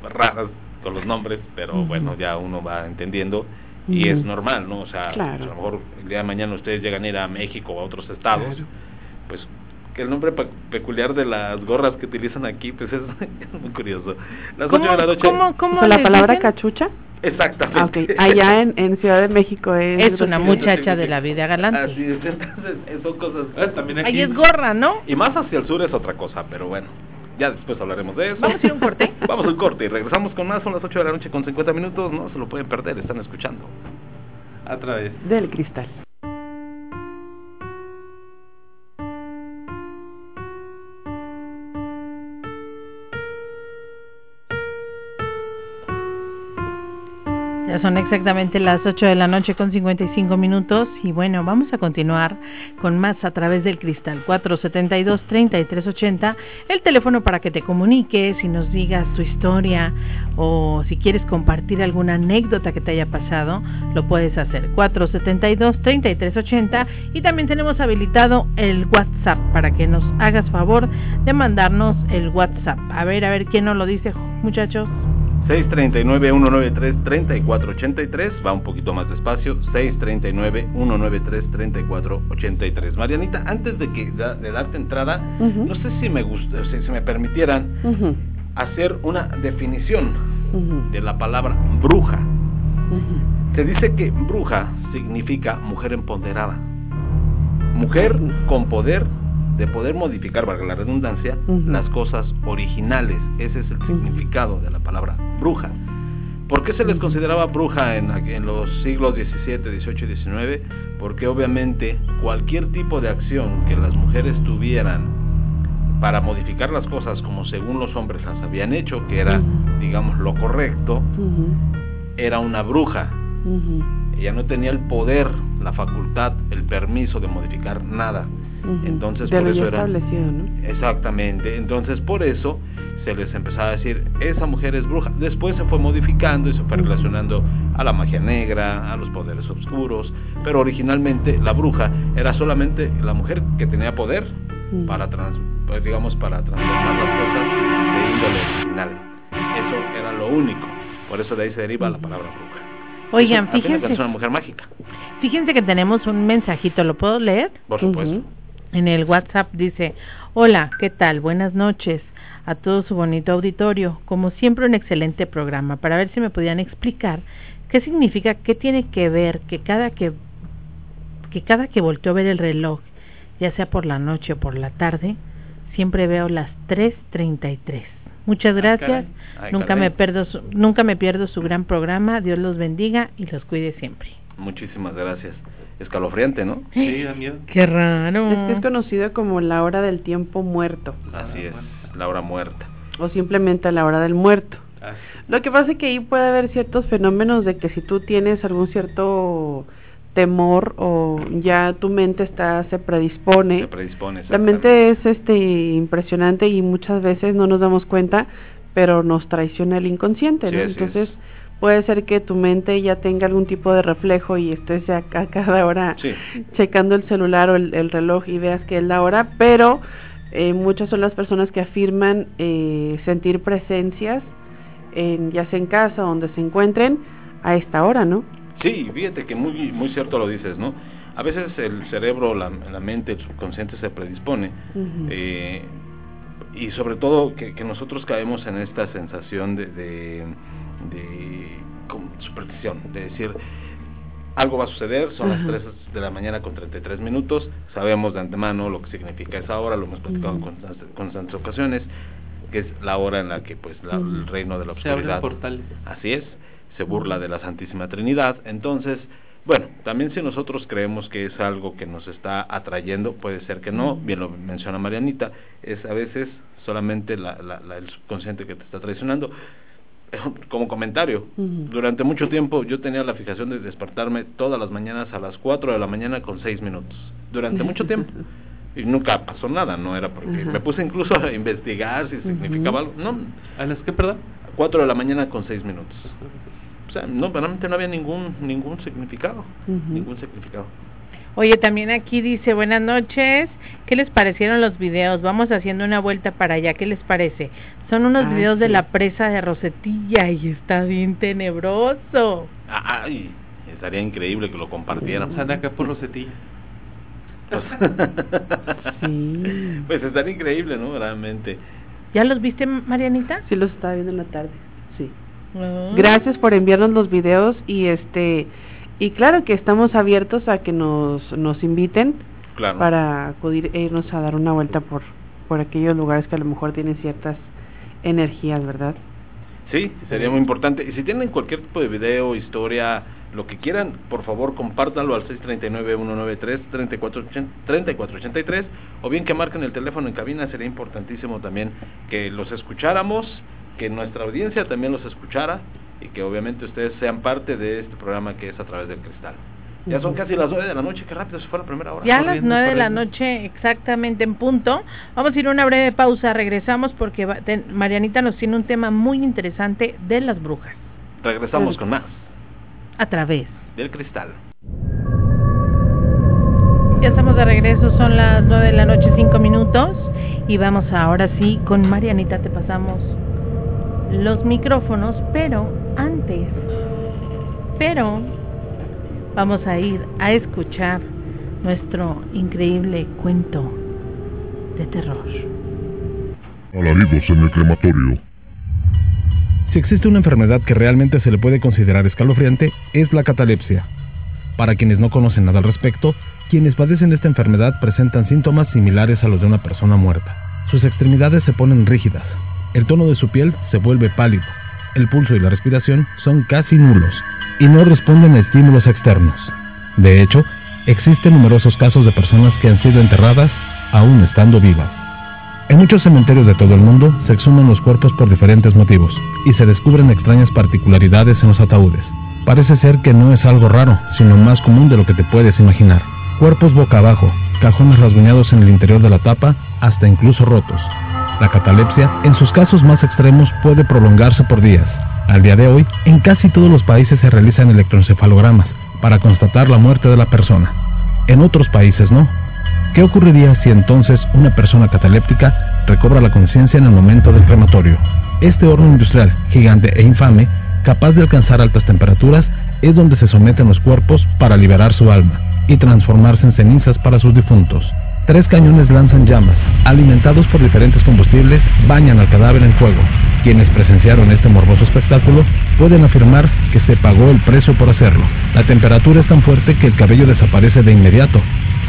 raras con los nombres, pero bueno, ya uno va entendiendo y es normal, ¿no? O sea, Claro. pues, a lo mejor el día de mañana ustedes llegan a ir a México o a otros estados, Claro. pues el nombre pe- peculiar de las gorras que utilizan aquí, pues es, es muy curioso. Las ¿Cómo, 8 de la noche. cómo, cómo O sea, la palabra dicen? cachucha. Exactamente. Ah. Allá en, en Ciudad de México es. Es una muchacha de la vida galante. Así es, entonces eh, son cosas... También aquí. Ahí es gorra, ¿no? Y más hacia el sur es otra cosa, pero bueno, ya después hablaremos de eso. Vamos a ir a un corte. Vamos a un corte y regresamos con más, son las 8 de la noche con 50 minutos, no se lo pueden perder, están escuchando. A través. Del cristal. Ya son exactamente las 8 de la noche con 55 minutos y bueno, vamos a continuar con más a través del cristal 472-3380, el teléfono para que te comuniques y nos digas tu historia o si quieres compartir alguna anécdota que te haya pasado, lo puedes hacer 472-3380 y también tenemos habilitado el WhatsApp para que nos hagas favor de mandarnos el WhatsApp. A ver, a ver quién nos lo dice, muchachos. 639-193-3483, va un poquito más despacio, 639-193-3483. Marianita, antes de, que, de darte entrada, no sé si me, gusta, si, si me permitieran hacer una definición de la palabra bruja. Se dice que bruja significa mujer empoderada. Mujer con poder de poder modificar, valga la redundancia, las cosas originales. Ese es el significado de la palabra bruja. ¿Por qué se les consideraba bruja en, en los siglos XVII, XVIII y XIX? Porque obviamente cualquier tipo de acción que las mujeres tuvieran para modificar las cosas como según los hombres las habían hecho, que era, digamos, lo correcto, era una bruja. Ella no tenía el poder, la facultad, el permiso de modificar nada. Entonces, De por lo eso ya era- establecido, ¿no? Exactamente, entonces por eso se les empezaba a decir, esa mujer es bruja. Después se fue modificando y se fue relacionando a la magia negra, a los poderes oscuros, pero originalmente la bruja era solamente la mujer que tenía poder para, trans- pues, digamos, para transformar las cosas de índole original. Eso era lo único, por eso de ahí se deriva la palabra bruja. Oigan, Es un- al fin de cuentas fíjense, es una mujer mágica, fíjense que tenemos un mensajito, ¿lo puedo leer? por supuesto. En el WhatsApp dice, hola, ¿qué tal? Buenas noches a todo su bonito auditorio. Como siempre, un excelente programa. Para ver si me podían explicar qué significa, qué tiene que ver que cada que, que cada que volteo a ver el reloj, ya sea por la noche o por la tarde, siempre veo las 3.33. Muchas gracias. caray. Ay, nunca caray. me pierdo su, nunca me pierdo su gran programa. Dios los bendiga y los cuide siempre. Muchísimas gracias. Escalofriante, ¿no? Sí, da miedo. Qué raro. Es que es conocido como la hora del tiempo muerto Así es, la hora muerta. o simplemente la hora del muerto. Ah, Lo que pasa es que ahí puede haber ciertos fenómenos de que si tú tienes algún cierto temor o ya tu mente está se predispone, Se predispone. la mente es este impresionante y muchas veces no nos damos cuenta, pero nos traiciona el inconsciente, Sí, ¿no? así Entonces es. Puede ser que tu mente ya tenga algún tipo de reflejo y estés ya a cada hora Sí. checando el celular o el, el reloj y veas que es la hora, pero eh, muchas son las personas que afirman eh, sentir presencias, en, ya sea en casa o donde se encuentren, a esta hora, ¿no? Sí, fíjate que muy, muy cierto lo dices, ¿no? A veces el cerebro, la, la mente, el subconsciente se predispone eh, y sobre todo que, que nosotros caemos en esta sensación de, de, superstición, de decir algo va a suceder, son Ajá. las 3 de la mañana con 33 minutos, sabemos de antemano lo que significa esa hora, lo hemos platicado en constantes, constantes ocasiones, que es la hora en la que pues la- el reino de la portales. Así es, se burla de la Santísima Trinidad. Entonces, bueno, también si nosotros creemos que es algo que nos está atrayendo, puede ser que no, bien lo menciona Marianita, es a veces solamente la, la- la- el subconsciente que te está traicionando. Como comentario, durante mucho tiempo yo tenía la fijación de despertarme todas las mañanas a las 4 de la mañana con 6 minutos, durante mucho tiempo. Y nunca pasó nada, no era porque me puse incluso a investigar si significaba algo. No, ¿A las que, perdón? 4 de la mañana con 6 minutos. O sea, no, realmente no había ningún ningún significado, ningún significado. Oye, también aquí dice, buenas noches, ¿qué les parecieron los videos? Vamos haciendo una vuelta para allá, ¿qué les parece? Son unos Ah, videos de la presa de Rosetilla y está bien tenebroso. Ay, estaría increíble que lo compartieran. Están acá por Rosetilla. Pues, Sí. pues estaría increíble, ¿no? Realmente. ¿Ya los viste, Marianita? Sí, los estaba viendo en la tarde. Sí. Ah. Gracias por enviarnos los videos y este y claro que estamos abiertos a que nos nos inviten Claro. para acudir e irnos a dar una vuelta por por aquellos lugares que a lo mejor tienen ciertas energías, ¿verdad? Sí, sería muy importante. Y si tienen cualquier tipo de video, historia, lo que quieran, por favor compártanlo al 639-193-3483 o bien que marquen el teléfono en cabina, sería importantísimo también que los escucháramos, que nuestra audiencia también los escuchara y que obviamente ustedes sean parte de este programa que es a través del cristal. Ya son casi las 9 de la noche, qué rápido se fue la primera hora. Ya a las corriendo, nueve de la noche exactamente en punto. Vamos a ir a una breve pausa, regresamos porque va- Marianita nos tiene un tema muy interesante de las brujas Regresamos con más a través. del cristal. Ya estamos de regreso, son las nueve de la noche, cinco minutos y vamos ahora sí con Marianita, te pasamos los micrófonos, pero antes, pero vamos a ir a escuchar nuestro increíble cuento de terror. Alaridos en el crematorio. Si existe una enfermedad que realmente se le puede considerar escalofriante, es la catalepsia. Para quienes no conocen nada al respecto, quienes padecen esta enfermedad presentan síntomas similares a los de una persona muerta. Sus extremidades se ponen rígidas, el tono de su piel se vuelve pálido, el pulso y la respiración son casi nulos y no responden a estímulos externos. De hecho, existen numerosos casos de personas que han sido enterradas aún estando vivas. En muchos cementerios de todo el mundo se exhuman los cuerpos por diferentes motivos y se descubren extrañas particularidades en los ataúdes. Parece ser que no es algo raro, sino más común de lo que te puedes imaginar. Cuerpos boca abajo, cajones rasguñados en el interior de la tapa, hasta incluso rotos. La catalepsia, en sus casos más extremos, puede prolongarse por días. Al día de hoy, en casi todos los países se realizan electroencefalogramas para constatar la muerte de la persona. En otros países no. ¿Qué ocurriría si entonces una persona cataléptica recobra la conciencia en el momento del crematorio? Este horno industrial, gigante e infame, capaz de alcanzar altas temperaturas, es donde se someten los cuerpos para liberar su alma y transformarse en cenizas para sus difuntos. Tres cañones lanzan llamas, alimentados por diferentes combustibles, bañan al cadáver en fuego. Quienes presenciaron este morboso espectáculo pueden afirmar que se pagó el precio por hacerlo. La temperatura es tan fuerte que el cabello desaparece de inmediato.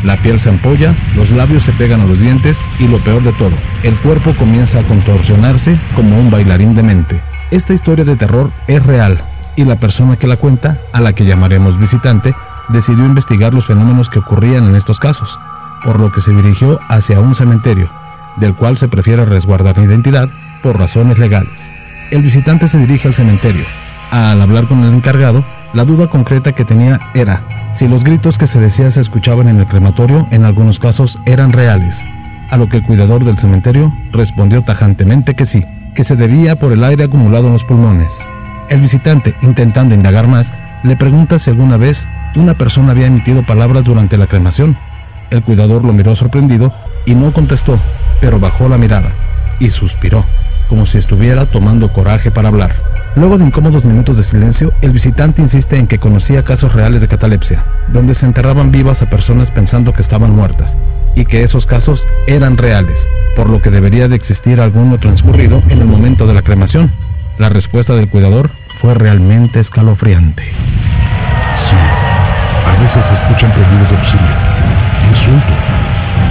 La piel se ampolla, los labios se pegan a los dientes y lo peor de todo, el cuerpo comienza a contorsionarse como un bailarín demente. Esta historia de terror es real y la persona que la cuenta, a la que llamaremos visitante, decidió investigar los fenómenos que ocurrían en estos casos, por lo que se dirigió hacia un cementerio, del cual se prefiere resguardar la identidad por razones legales. El visitante se dirige al cementerio. Al hablar con el encargado, la duda concreta que tenía era si los gritos que se decía se escuchaban en el crematorio en algunos casos eran reales, a lo que el cuidador del cementerio respondió tajantemente que sí, que se debía por el aire acumulado en los pulmones. El visitante, intentando indagar más, le pregunta si alguna vez una persona había emitido palabras durante la cremación. El cuidador lo miró sorprendido y no contestó, pero bajó la mirada y suspiró, como si estuviera tomando coraje para hablar. Luego de incómodos minutos de silencio, el visitante insiste en que conocía casos reales de catalepsia, donde se enterraban vivas a personas pensando que estaban muertas, y que esos casos eran reales, por lo que debería de existir alguno transcurrido en el momento de la cremación. La respuesta del cuidador fue realmente escalofriante. Sí, a veces se escuchan pedidos de auxilio,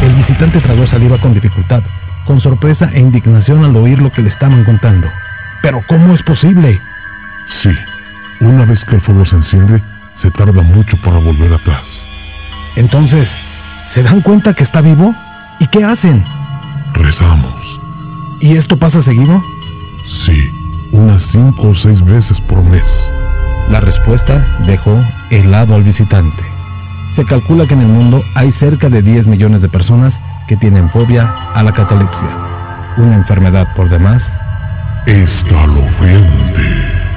El visitante tragó saliva con dificultad, con sorpresa e indignación al oír lo que le estaban contando. ¿Pero cómo es posible? Sí, una vez que el fuego se enciende, se tarda mucho para volver atrás. Entonces, ¿se dan cuenta que está vivo? ¿Y qué hacen? Rezamos. ¿Y esto pasa seguido? Sí, unas cinco o seis veces por mes. La respuesta dejó helado al visitante. Se calcula que en el mundo hay cerca de 10 millones de personas que tienen fobia a la catalepsia, una enfermedad por demás Escalofriante.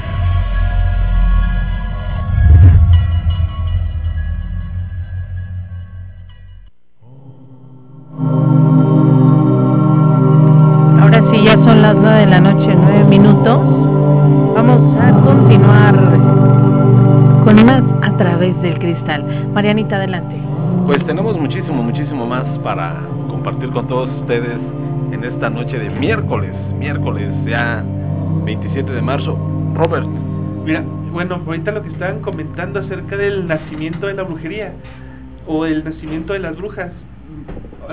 Marianita, adelante. Pues tenemos muchísimo, muchísimo más para compartir con todos ustedes en esta noche de miércoles, miércoles ya 27 de marzo. Robert. Mira, bueno, ahorita lo que estaban comentando acerca del nacimiento de la brujería o el nacimiento de las brujas,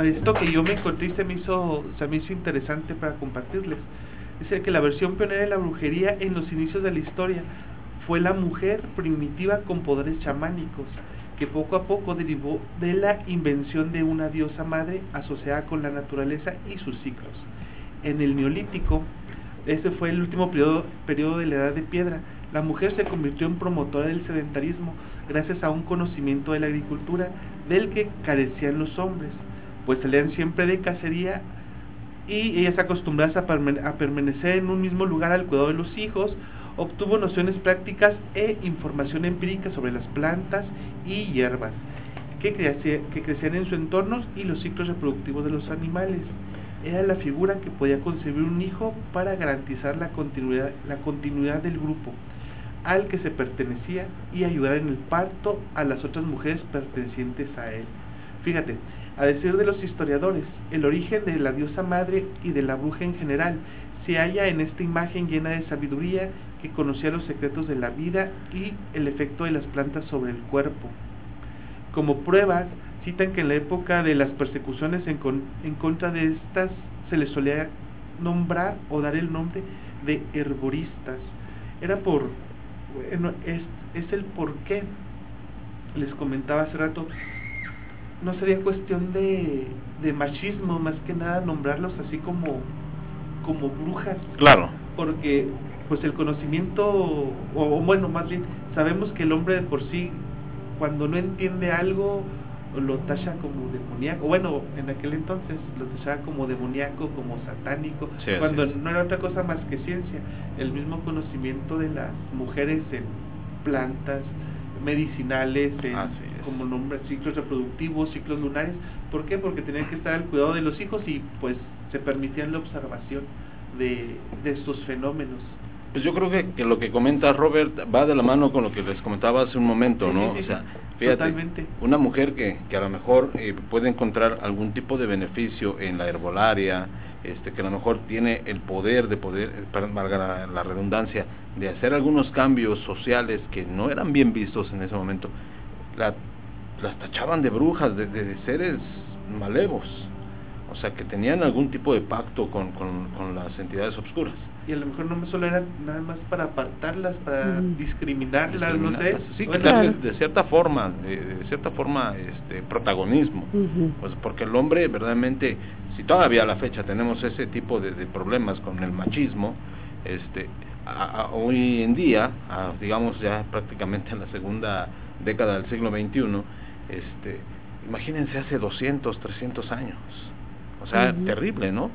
esto que yo me encontré y se me hizo, se me hizo interesante para compartirles. Dice que la versión pionera de la brujería en los inicios de la historia fue la mujer primitiva con poderes chamánicos, que poco a poco derivó de la invención de una diosa madre asociada con la naturaleza y sus ciclos. En el neolítico, ese fue el último periodo, de la edad de piedra, la mujer se convirtió en promotora del sedentarismo gracias a un conocimiento de la agricultura del que carecían los hombres, pues salían siempre de cacería y ellas acostumbradas a permanecer en un mismo lugar al cuidado de los hijos, obtuvo nociones prácticas e información empírica sobre las plantas y hierbas que, crecían en su entorno y los ciclos reproductivos de los animales. Era la figura que podía concebir un hijo para garantizar la continuidad, la continuidad del grupo al que se pertenecía y ayudar en el parto a las otras mujeres pertenecientes a él. Fíjate, a decir de los historiadores, el origen de la diosa madre y de la bruja en general se halla en esta imagen llena de sabiduría que conocía los secretos de la vida y el efecto de las plantas sobre el cuerpo. Como pruebas, citan que en la época de las persecuciones en, en contra de estas se les solía nombrar o dar el nombre de herboristas. Era por bueno, es, es el por qué. Les comentaba hace rato, no sería cuestión de, de machismo, más que nada nombrarlos así como, como brujas. Claro. Porque pues el conocimiento, o, o, bueno, más bien, sabemos que el hombre de por sí, cuando no entiende algo, lo tacha como demoníaco, bueno, en aquel entonces lo tachaba como demoníaco, como satánico, cuando no era otra cosa más que ciencia, el mismo conocimiento de las mujeres en plantas medicinales, en, como nombre, ciclos reproductivos, ciclos lunares, ¿por qué? Porque tenían que estar al cuidado de los hijos y pues se permitían la observación de, de estos fenómenos. Pues yo creo que, que, lo que comenta Robert va de la mano con lo que les comentaba hace un momento, ¿no? o sea, fíjate, una mujer que, que a lo mejor eh, puede encontrar algún tipo de beneficio en la herbolaria, este, que a lo mejor tiene el poder de poder, para valga la, redundancia, de hacer algunos cambios sociales que no eran bien vistos en ese momento, la, las tachaban de brujas, de, de seres malevos, o sea, que tenían algún tipo de pacto con, con, con las entidades obscuras. Y a lo mejor no solo era nada más para apartarlas, para discriminarlas, no sé. Sí, de, cierta forma, de, cierta forma, este protagonismo, pues porque el hombre verdaderamente, si todavía a la fecha tenemos ese tipo de, problemas con el machismo, este, hoy en día, digamos ya prácticamente en la segunda década del siglo XXI, este, imagínense hace 200, 300 años, o sea, terrible, ¿no?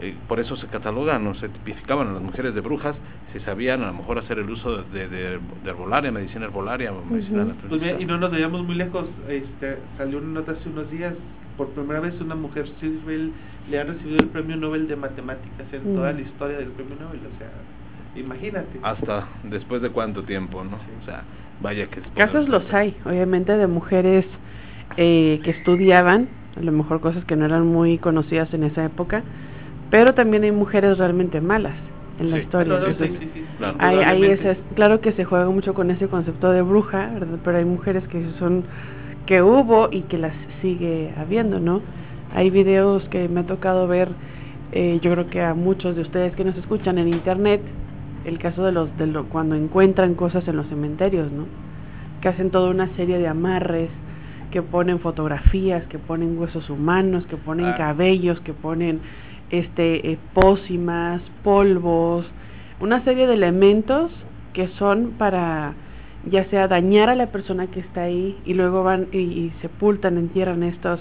Eh, por eso se catalogan o se tipificaban a las mujeres de brujas si sabían a lo mejor hacer el uso de, de, de herbolaria, medicina herbolaria o medicina pues y no nos veíamos muy lejos, este, salió una nota hace unos días, por primera vez una mujer le ha recibido el premio Nobel de Matemáticas en toda la historia del premio Nobel, o sea, imagínate. Hasta después de cuánto tiempo, ¿no? O sea, vaya que... Casos los hay, obviamente, de mujeres eh, que estudiaban, a lo mejor cosas que no eran muy conocidas en esa época, pero también hay mujeres realmente malas en la historia. claro, hay, es, claro que se juega mucho con ese concepto de bruja, pero hay mujeres que son que hubo y que las sigue habiendo, ¿no? Hay videos que me ha tocado ver, eh, yo creo que a muchos de ustedes que nos escuchan en internet, el caso de los de lo, cuando encuentran cosas en los cementerios, ¿no? Que hacen toda una serie de amarres, que ponen fotografías, que ponen huesos humanos, que ponen ah. cabellos, que ponen este eh, pócimas, polvos, una serie de elementos que son para ya sea dañar a la persona que está ahí y luego van y, sepultan, entierran estos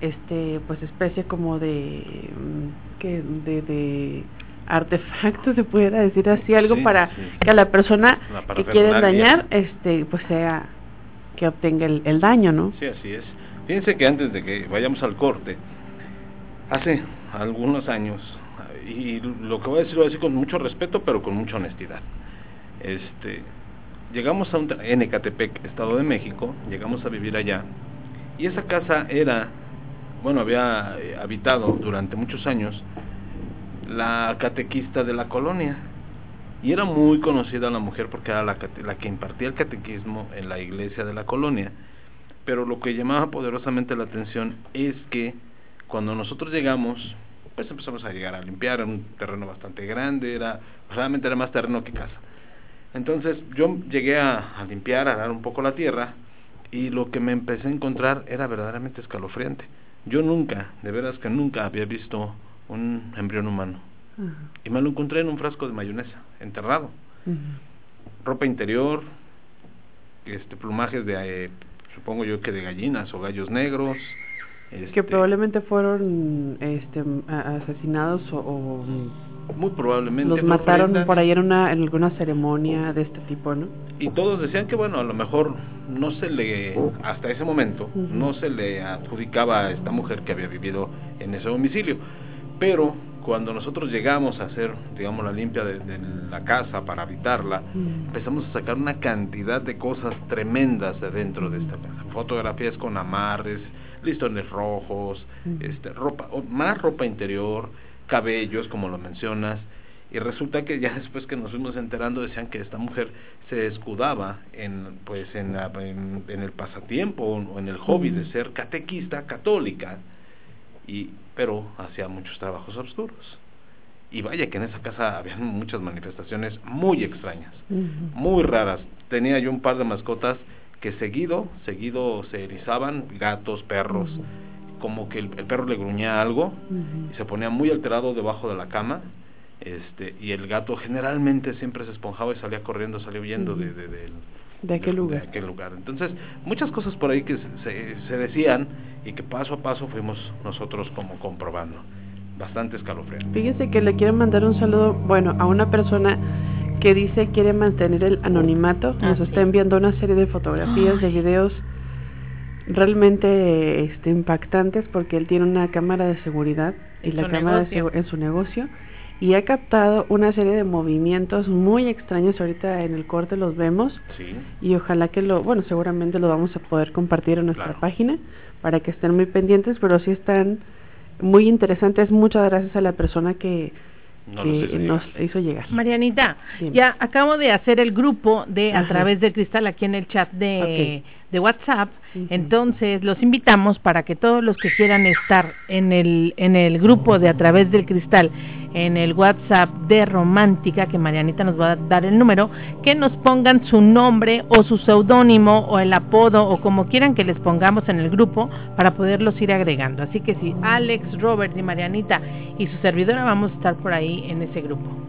este pues especie como de mm, que de, de artefactos se pudiera decir así algo para que a la persona que quieren dañar este pues sea que obtenga el, el daño no sí así es. Fíjense que antes de que vayamos al corte hace algunos años, y lo que voy a decir lo voy a decir con mucho respeto, pero con mucha honestidad. Este, llegamos a un en Ecatepec, Estado de México, llegamos a vivir allá y esa casa era, bueno, había eh, habitado durante muchos años la catequista de la colonia y era muy conocida la mujer porque era la, la que impartía el catequismo en la iglesia de la colonia. Pero lo que llamaba poderosamente la atención es que cuando nosotros llegamos, pues empezamos a llegar a limpiar, era un terreno bastante grande, era realmente era más terreno que casa. Entonces yo llegué a, a, limpiar, a dar un poco la tierra y lo que me empecé a encontrar era verdaderamente escalofriante. Yo nunca, de veras que nunca había visto un embrión humano. Y me lo encontré en un frasco de mayonesa, enterrado. Ropa interior, este plumajes de, eh, supongo yo que de gallinas o gallos negros. que este probablemente fueron este, asesinados o, muy probablemente los mataron por ahí en una en alguna ceremonia de este tipo no y todos decían que bueno a lo mejor no se le hasta ese momento no se le adjudicaba a esta mujer que había vivido en ese domicilio. Pero cuando nosotros llegamos a hacer, digamos, la limpia de, la casa para habitarla, mm. empezamos a sacar una cantidad de cosas tremendas de dentro de esta casa. Fotografías con amarres, listones rojos, mm. este, ropa, más ropa interior, cabellos, como lo mencionas. Y resulta que ya después que nos fuimos enterando decían que esta mujer se escudaba en pues en, en, el pasatiempo o en el hobby de mm. ser catequista católica y pero hacía muchos trabajos oscuros. Y vaya que en esa casa había muchas manifestaciones muy extrañas, muy raras. Tenía yo un par de mascotas que seguido, seguido se erizaban, gatos, perros, como que el, perro le gruñía algo y se ponía muy alterado debajo de la cama. Este, y el gato generalmente siempre se esponjaba y salía corriendo, salía huyendo de, de, de, aquel lugar. de aquel lugar. Entonces, muchas cosas por ahí que se, se decían y que paso a paso fuimos nosotros como comprobando. Bastante escalofriante. Fíjese que le quiero mandar un saludo, bueno, a una persona que dice quiere mantener el anonimato. Nos ah, está enviando una serie de fotografías, de videos realmente este, impactantes porque él tiene una cámara de seguridad y la cámara de en su negocio y ha captado una serie de movimientos muy extraños ahorita en el corte los vemos sí. y ojalá que lo bueno seguramente lo vamos a poder compartir en nuestra página para que estén muy pendientes, pero sí están muy interesantes. Muchas gracias a la persona que, nos hizo llegar. Marianita, ya acabo de hacer el grupo de A través del cristal aquí en el chat de, de WhatsApp. Entonces, los invitamos para que todos los que quieran estar en el, en el grupo de A través del cristal en el WhatsApp de Romántica, que Marianita nos va a dar el número, que nos pongan su nombre o su seudónimo o el apodo o como quieran que les pongamos en el grupo para poderlos ir agregando. Así que si Alex, Robert y Marianita y su servidora vamos a estar por ahí en ese grupo.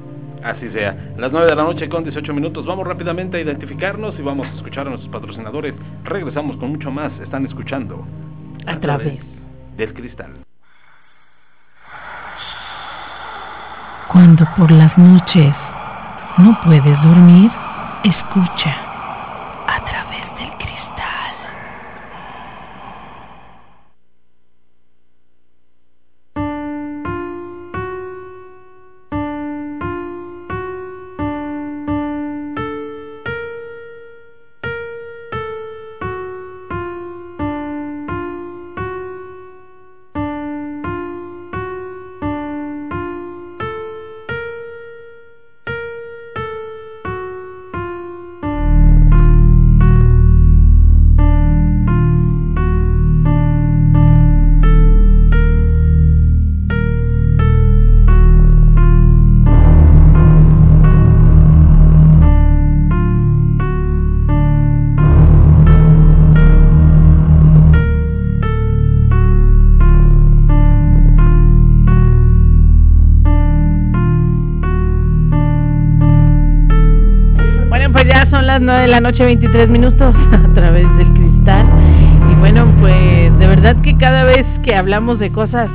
Así sea. Las 9 de la noche con 18 minutos. Vamos rápidamente a identificarnos y vamos a escuchar a nuestros patrocinadores. Regresamos con mucho más. Están escuchando. A, través del cristal. Cuando por las noches no puedes dormir, escucha de la noche, 23 minutos a través del cristal. Y bueno, pues de verdad que cada vez que hablamos de cosas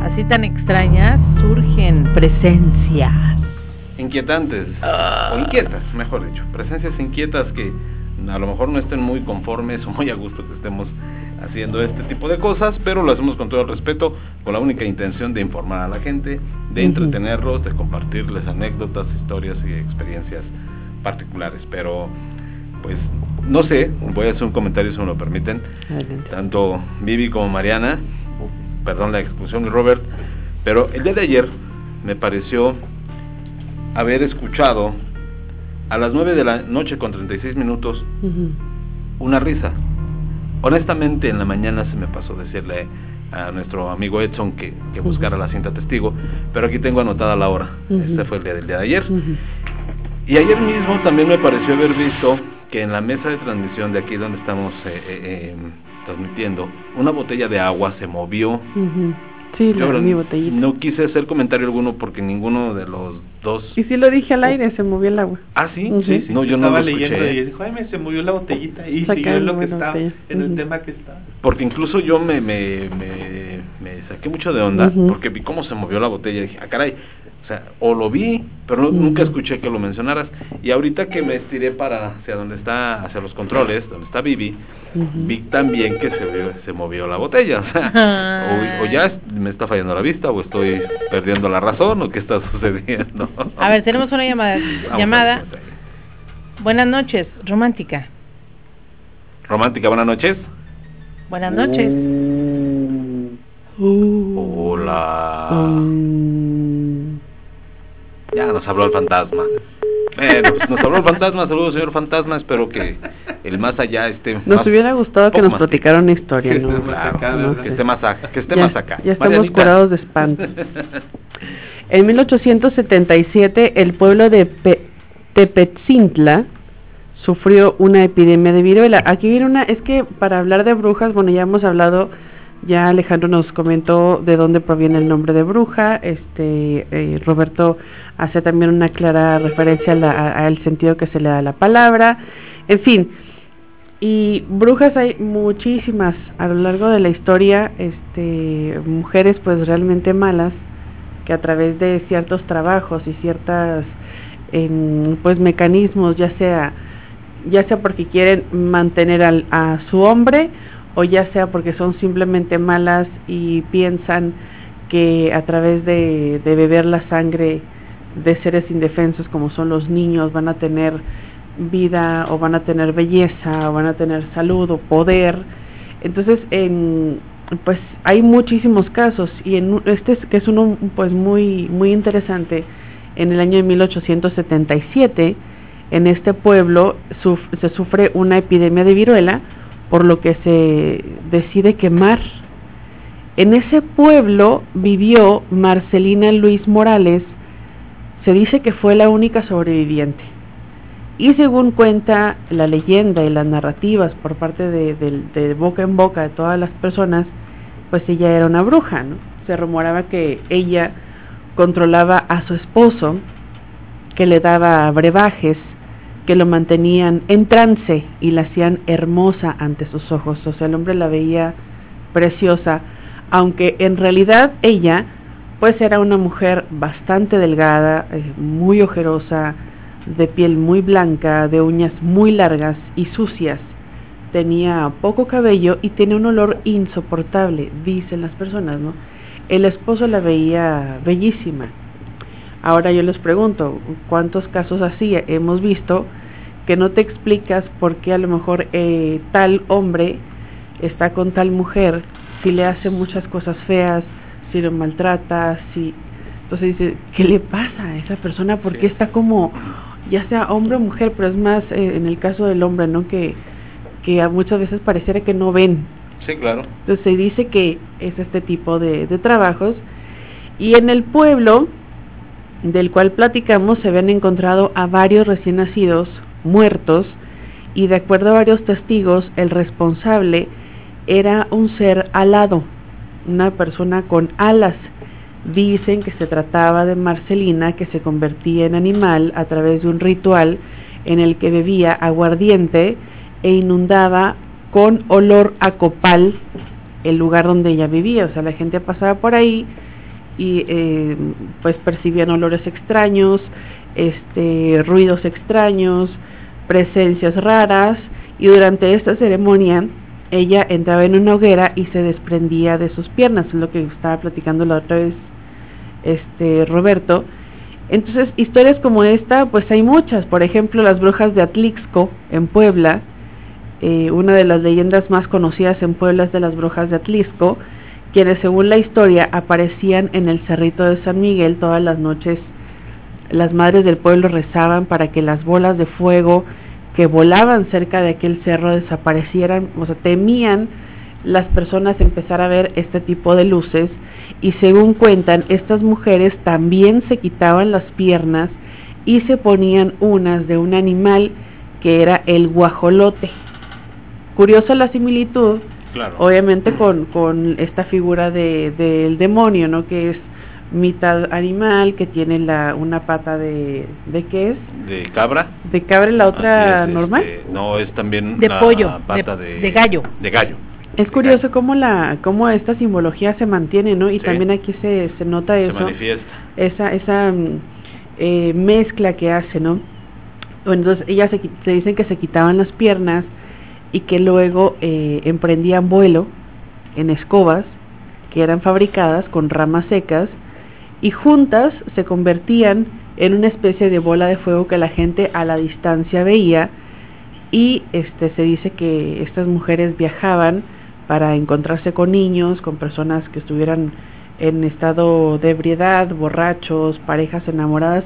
así tan extrañas, surgen presencias. Inquietantes, o ah. inquietas, mejor dicho. Presencias inquietas que a lo mejor no estén muy conformes o muy a gusto que estemos haciendo este tipo de cosas, pero lo hacemos con todo el respeto, con la única intención de informar a la gente, de entretenerlos, de compartirles anécdotas, historias y experiencias particulares, pero pues no sé, voy a hacer un comentario si me lo permiten. Adelante. Tanto Vivi como Mariana, perdón la exclusión de Robert, pero el día de ayer me pareció haber escuchado a las 9 de la noche con 36 minutos Ujú. una risa. Honestamente, en la mañana se me pasó decirle a nuestro amigo Edson que, que buscara la cinta testigo, pero aquí tengo anotada la hora. Ujú. Ese fue el día del día de ayer. Y ayer mismo también me pareció haber visto que en la mesa de transmisión de aquí donde estamos eh, eh, eh, transmitiendo, una botella de agua se movió. Ujú. Sí, la- Yo mi botellita. no quise hacer comentario alguno porque ninguno de los dos... Y sí lo dije al aire, se movió el agua. Ah, sí, sí, sí. No, yo no estaba lo leyendo escuché. y dijo, ay, me se movió la botellita y Sacando siguió en lo que estaba, botella. en el tema que estaba. Porque incluso yo me, me, me, me saqué mucho de onda porque vi cómo se movió la botella y dije, ah, caray. O sea, o lo vi, pero no- nunca escuché que lo mencionaras. Y ahorita que me estiré para hacia donde está, hacia los controles, donde está Vivi, vi también que se, movió la botella. O sea, o, o ya es- me está fallando la vista, o estoy perdiendo la razón, o qué está sucediendo. A ver, tenemos una llamada. Llamada. Buenas noches, romántica. Romántica, buenas noches. Buenas noches. Hola. Mm, Ya nos habló el fantasma. Bueno, pues nos habló el fantasma. Saludos, señor fantasma. Espero que el más allá esté Nos más- hubiera gustado que nos platicara una historia, Que ¿no? esté más acá. Que esté más acá. Que esté ya, más acá. ya estamos Marianita. curados de espanto. En 1877, el pueblo de Pe- Tepetzintla sufrió una epidemia de viruela. Aquí viene una, es que para hablar de brujas, bueno, ya hemos hablado, ya Alejandro nos comentó de dónde proviene el nombre de bruja, este eh, Roberto hace también una clara referencia a la- a- al sentido que se le da a la palabra, en fin. Y brujas hay muchísimas a lo largo de la historia, este, mujeres pues realmente malas que a través de ciertos trabajos y ciertas em, pues mecanismos, ya sea ya sea porque quieren mantener al, a su hombre o ya sea porque son simplemente malas y piensan que a través de, beber la sangre de seres indefensos como son los niños van a tener vida o van a tener belleza o van a tener salud o poder. Entonces, en, pues hay muchísimos casos y en este es, que es uno pues muy muy interesante en el año de 1877 en este pueblo suf- se sufre una epidemia de viruela por lo que se decide quemar. En ese pueblo vivió Marcelina Luis Morales. Se dice que fue la única sobreviviente. Y según cuenta la leyenda y las narrativas por parte de, boca en boca de todas las personas, pues ella era una bruja, ¿no? Se rumoraba que ella controlaba a su esposo, que le daba brebajes, que lo mantenían en trance y la hacían hermosa ante sus ojos. O sea, el hombre la veía preciosa, aunque en realidad ella, pues era una mujer bastante delgada, eh, muy ojerosa, de piel muy blanca, de uñas muy largas y sucias. Tenía poco cabello y tenía un olor insoportable, dicen las personas, ¿no? El esposo la veía bellísima. Ahora yo les pregunto, ¿cuántos casos así hemos visto que no te explicas por qué a lo mejor eh, tal hombre está con tal mujer, si le hace muchas cosas feas, si lo maltrata, si... Entonces dice, ¿qué le pasa a esa persona? ¿Por qué está como, ya sea hombre o mujer, pero es más eh, en el caso del hombre, ¿no? Que, que a muchas veces pareciera que no ven. Sí, claro. Entonces se dice que es este tipo de, de trabajos. Y en el pueblo del cual platicamos se habían encontrado a varios recién nacidos muertos y de acuerdo a varios testigos el responsable era un ser alado, una persona con alas. Dicen que se trataba de Marcelina que se convertía en animal a través de un ritual en el que bebía aguardiente e inundaba con olor a copal el lugar donde ella vivía. O sea, la gente pasaba por ahí y eh, pues percibían olores extraños, este, ruidos extraños, presencias raras y durante esta ceremonia ella entraba en una hoguera y se desprendía de sus piernas, es lo que estaba platicando la otra vez este Roberto Entonces, historias como esta, pues hay muchas. Por ejemplo, las brujas de Atlixco, en Puebla. Eh, una de las leyendas más conocidas en Puebla es de las brujas de Atlixco, quienes según la historia aparecían en el cerrito de San Miguel todas las noches. Las madres del pueblo rezaban para que las bolas de fuego que volaban cerca de aquel cerro desaparecieran, o sea, temían las personas empezar a ver este tipo de luces y según cuentan, estas mujeres también se quitaban las piernas y se ponían unas de un animal que era el guajolote. Curiosa la similitud, obviamente con, con esta figura de, del demonio, ¿no? Que es mitad animal, que tiene la, una pata de, ¿de qué es? De cabra. De cabra y la otra normal. Este, no, es también de pollo, pata de, de gallo. De gallo. Es curioso cómo la cómo esta simbología se mantiene, ¿no? Y también aquí se, se nota eso. Se manifiesta. Esa esa mm, eh, mezcla que hace, ¿no? Bueno, entonces ellas se, se, dicen que se quitaban las piernas y que luego eh, emprendían vuelo en escobas que eran fabricadas con ramas secas y juntas se convertían en una especie de bola de fuego que la gente a la distancia veía y este se dice que estas mujeres viajaban para encontrarse con niños, con personas que estuvieran en estado de ebriedad, borrachos, parejas enamoradas,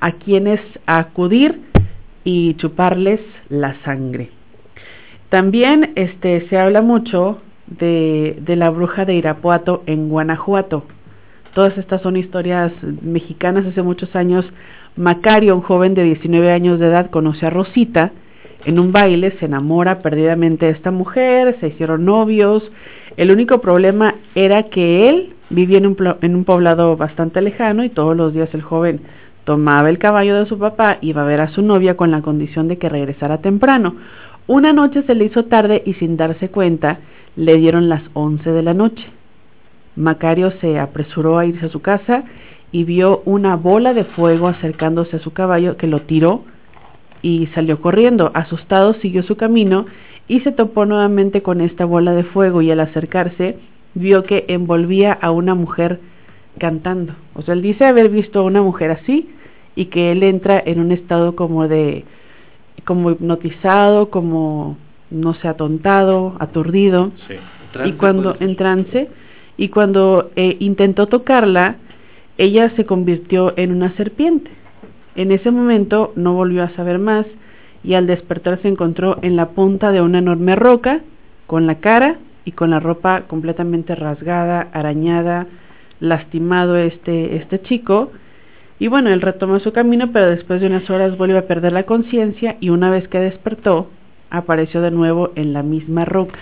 a quienes acudir y chuparles la sangre. También este, se habla mucho de, la bruja de Irapuato en Guanajuato. Todas estas son historias mexicanas. Hace muchos años, Macario, un joven de 19 años de edad, conoce a Rosita, en un baile se enamora perdidamente de esta mujer, se hicieron novios. El único problema era que él vivía en un, en un poblado bastante lejano y todos los días el joven tomaba el caballo de su papá, iba a ver a su novia con la condición de que regresara temprano. Una noche se le hizo tarde y sin darse cuenta le dieron las once de la noche. Macario se apresuró a irse a su casa y vio una bola de fuego acercándose a su caballo que lo tiró y salió corriendo. Asustado siguió su camino y se topó nuevamente con esta bola de fuego y al acercarse vio que envolvía a una mujer cantando. O sea, él dice haber visto a una mujer así y que él entra en un estado como de como hipnotizado, como no sé, atontado, aturdido. Sí. y cuando en trance y cuando eh, intentó tocarla, ella se convirtió en una serpiente. En ese momento no volvió a saber más y al despertar se encontró en la punta de una enorme roca, con la cara y con la ropa completamente rasgada, arañada, lastimado este, este chico. Y bueno, él retomó su camino, pero después de unas horas volvió a perder la conciencia y una vez que despertó, apareció de nuevo en la misma roca.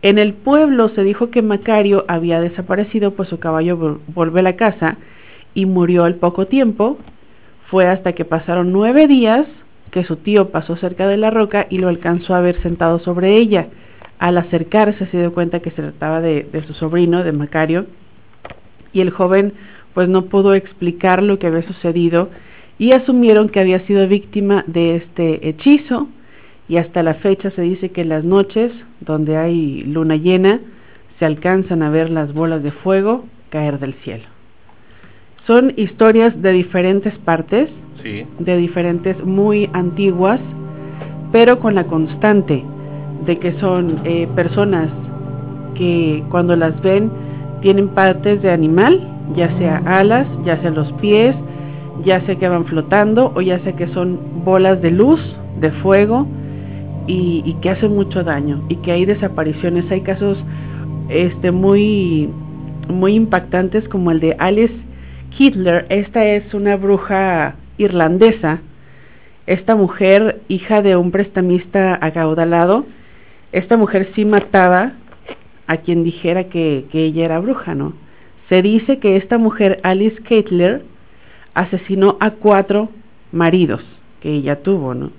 En el pueblo se dijo que Macario había desaparecido, pues su caballo volvió a la casa y murió al poco tiempo, fue hasta que pasaron nueve días que su tío pasó cerca de la roca y lo alcanzó a ver sentado sobre ella. Al acercarse se dio cuenta que se trataba de su sobrino, de Macario, y el joven pues no pudo explicar lo que había sucedido y asumieron que había sido víctima de este hechizo y hasta la fecha se dice que en las noches donde hay luna llena se alcanzan a ver las bolas de fuego caer del cielo. Son historias de diferentes partes, Sí. de diferentes muy antiguas, pero con la constante de que son eh, personas que cuando las ven tienen partes de animal, ya sea alas, ya sea los pies, ya sea que van flotando o ya sea que son bolas de luz, de fuego y, que hacen mucho daño y que hay desapariciones, hay casos este muy muy impactantes como el de Alice Hitler, esta es una bruja irlandesa, esta mujer, hija de un prestamista acaudalado, esta mujer sí mataba a quien dijera que, que ella era bruja, ¿no? Se dice que esta mujer, Alice Hitler, asesinó a cuatro maridos que ella tuvo, ¿no?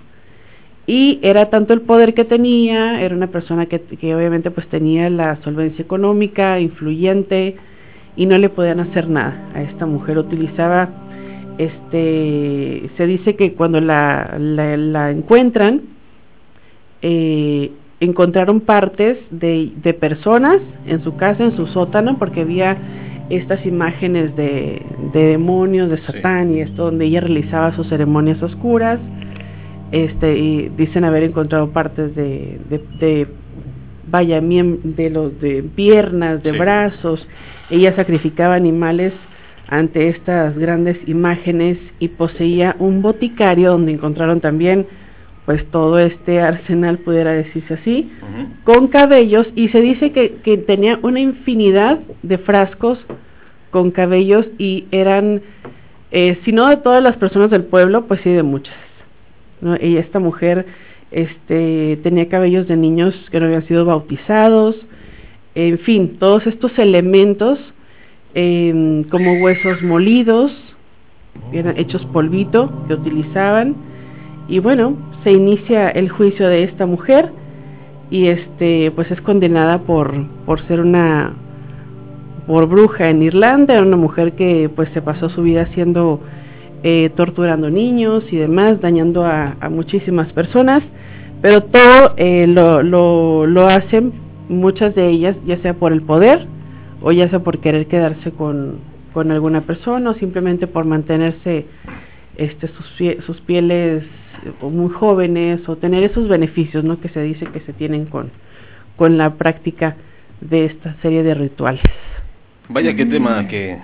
Y era tanto el poder que tenía, era una persona que, que obviamente pues tenía la solvencia económica, influyente, y no le podían hacer nada a esta mujer utilizaba este se dice que cuando la, la, la encuentran eh, encontraron partes de, de personas en su casa en su sótano porque había estas imágenes de, de demonios, de Satán y esto donde ella realizaba sus ceremonias oscuras. Este, y dicen haber encontrado partes de, de, de vaya, de los de piernas, de brazos. Ella sacrificaba animales ante estas grandes imágenes y poseía un boticario donde encontraron también pues todo este arsenal, pudiera decirse así, con cabellos y se dice que, que tenía una infinidad de frascos con cabellos y eran, eh, si no de todas las personas del pueblo, pues sí de muchas. ¿no? Y esta mujer este, tenía cabellos de niños que no habían sido bautizados, en fin, todos estos elementos eh, como huesos molidos, eran hechos polvito que utilizaban y bueno, se inicia el juicio de esta mujer y este pues es condenada por por ser una por bruja en Irlanda, una mujer que pues se pasó su vida haciendo eh, torturando niños y demás, dañando a, a muchísimas personas, pero todo eh, lo, lo, lo hacen muchas de ellas ya sea por el poder o ya sea por querer quedarse con, con alguna persona o simplemente por mantenerse este sus, sus pieles muy jóvenes o tener esos beneficios ¿no? que se dice que se tienen con, con la práctica de esta serie de rituales. Vaya qué tema que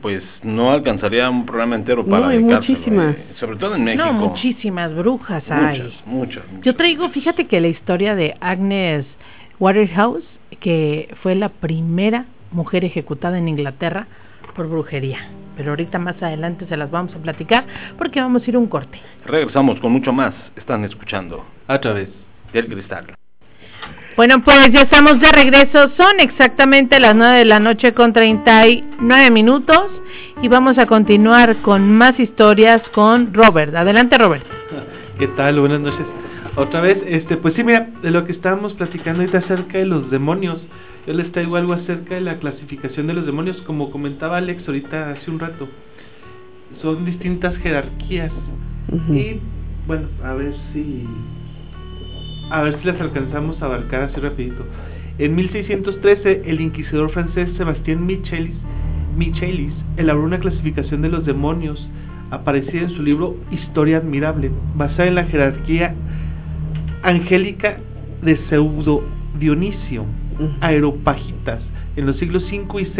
pues no alcanzaría un programa entero para no, hay muchísimas. sobre todo en México. No, muchísimas brujas hay. Muchas, muchas, Yo traigo, fíjate que la historia de Agnes Waterhouse, que fue la primera mujer ejecutada en Inglaterra por brujería. Pero ahorita más adelante se las vamos a platicar porque vamos a ir a un corte. Regresamos con mucho más. Están escuchando a través del cristal. Bueno, pues ya estamos de regreso. Son exactamente las 9 de la noche con 39 minutos y vamos a continuar con más historias con Robert. Adelante, Robert. ¿Qué tal? Buenas noches. Otra vez, este, pues sí, mira, de lo que estábamos platicando ahorita acerca de los demonios. Yo les traigo algo acerca de la clasificación de los demonios, como comentaba Alex ahorita hace un rato. Son distintas jerarquías. Y bueno, a ver si a ver si las alcanzamos a abarcar así rapidito. En 1613, el inquisidor francés Sebastián Michelis, Michelis elaboró una clasificación de los demonios aparecida en su libro Historia Admirable, basada en la jerarquía angélica de Pseudo Dionisio, Aeropagitas. En los siglos 5 y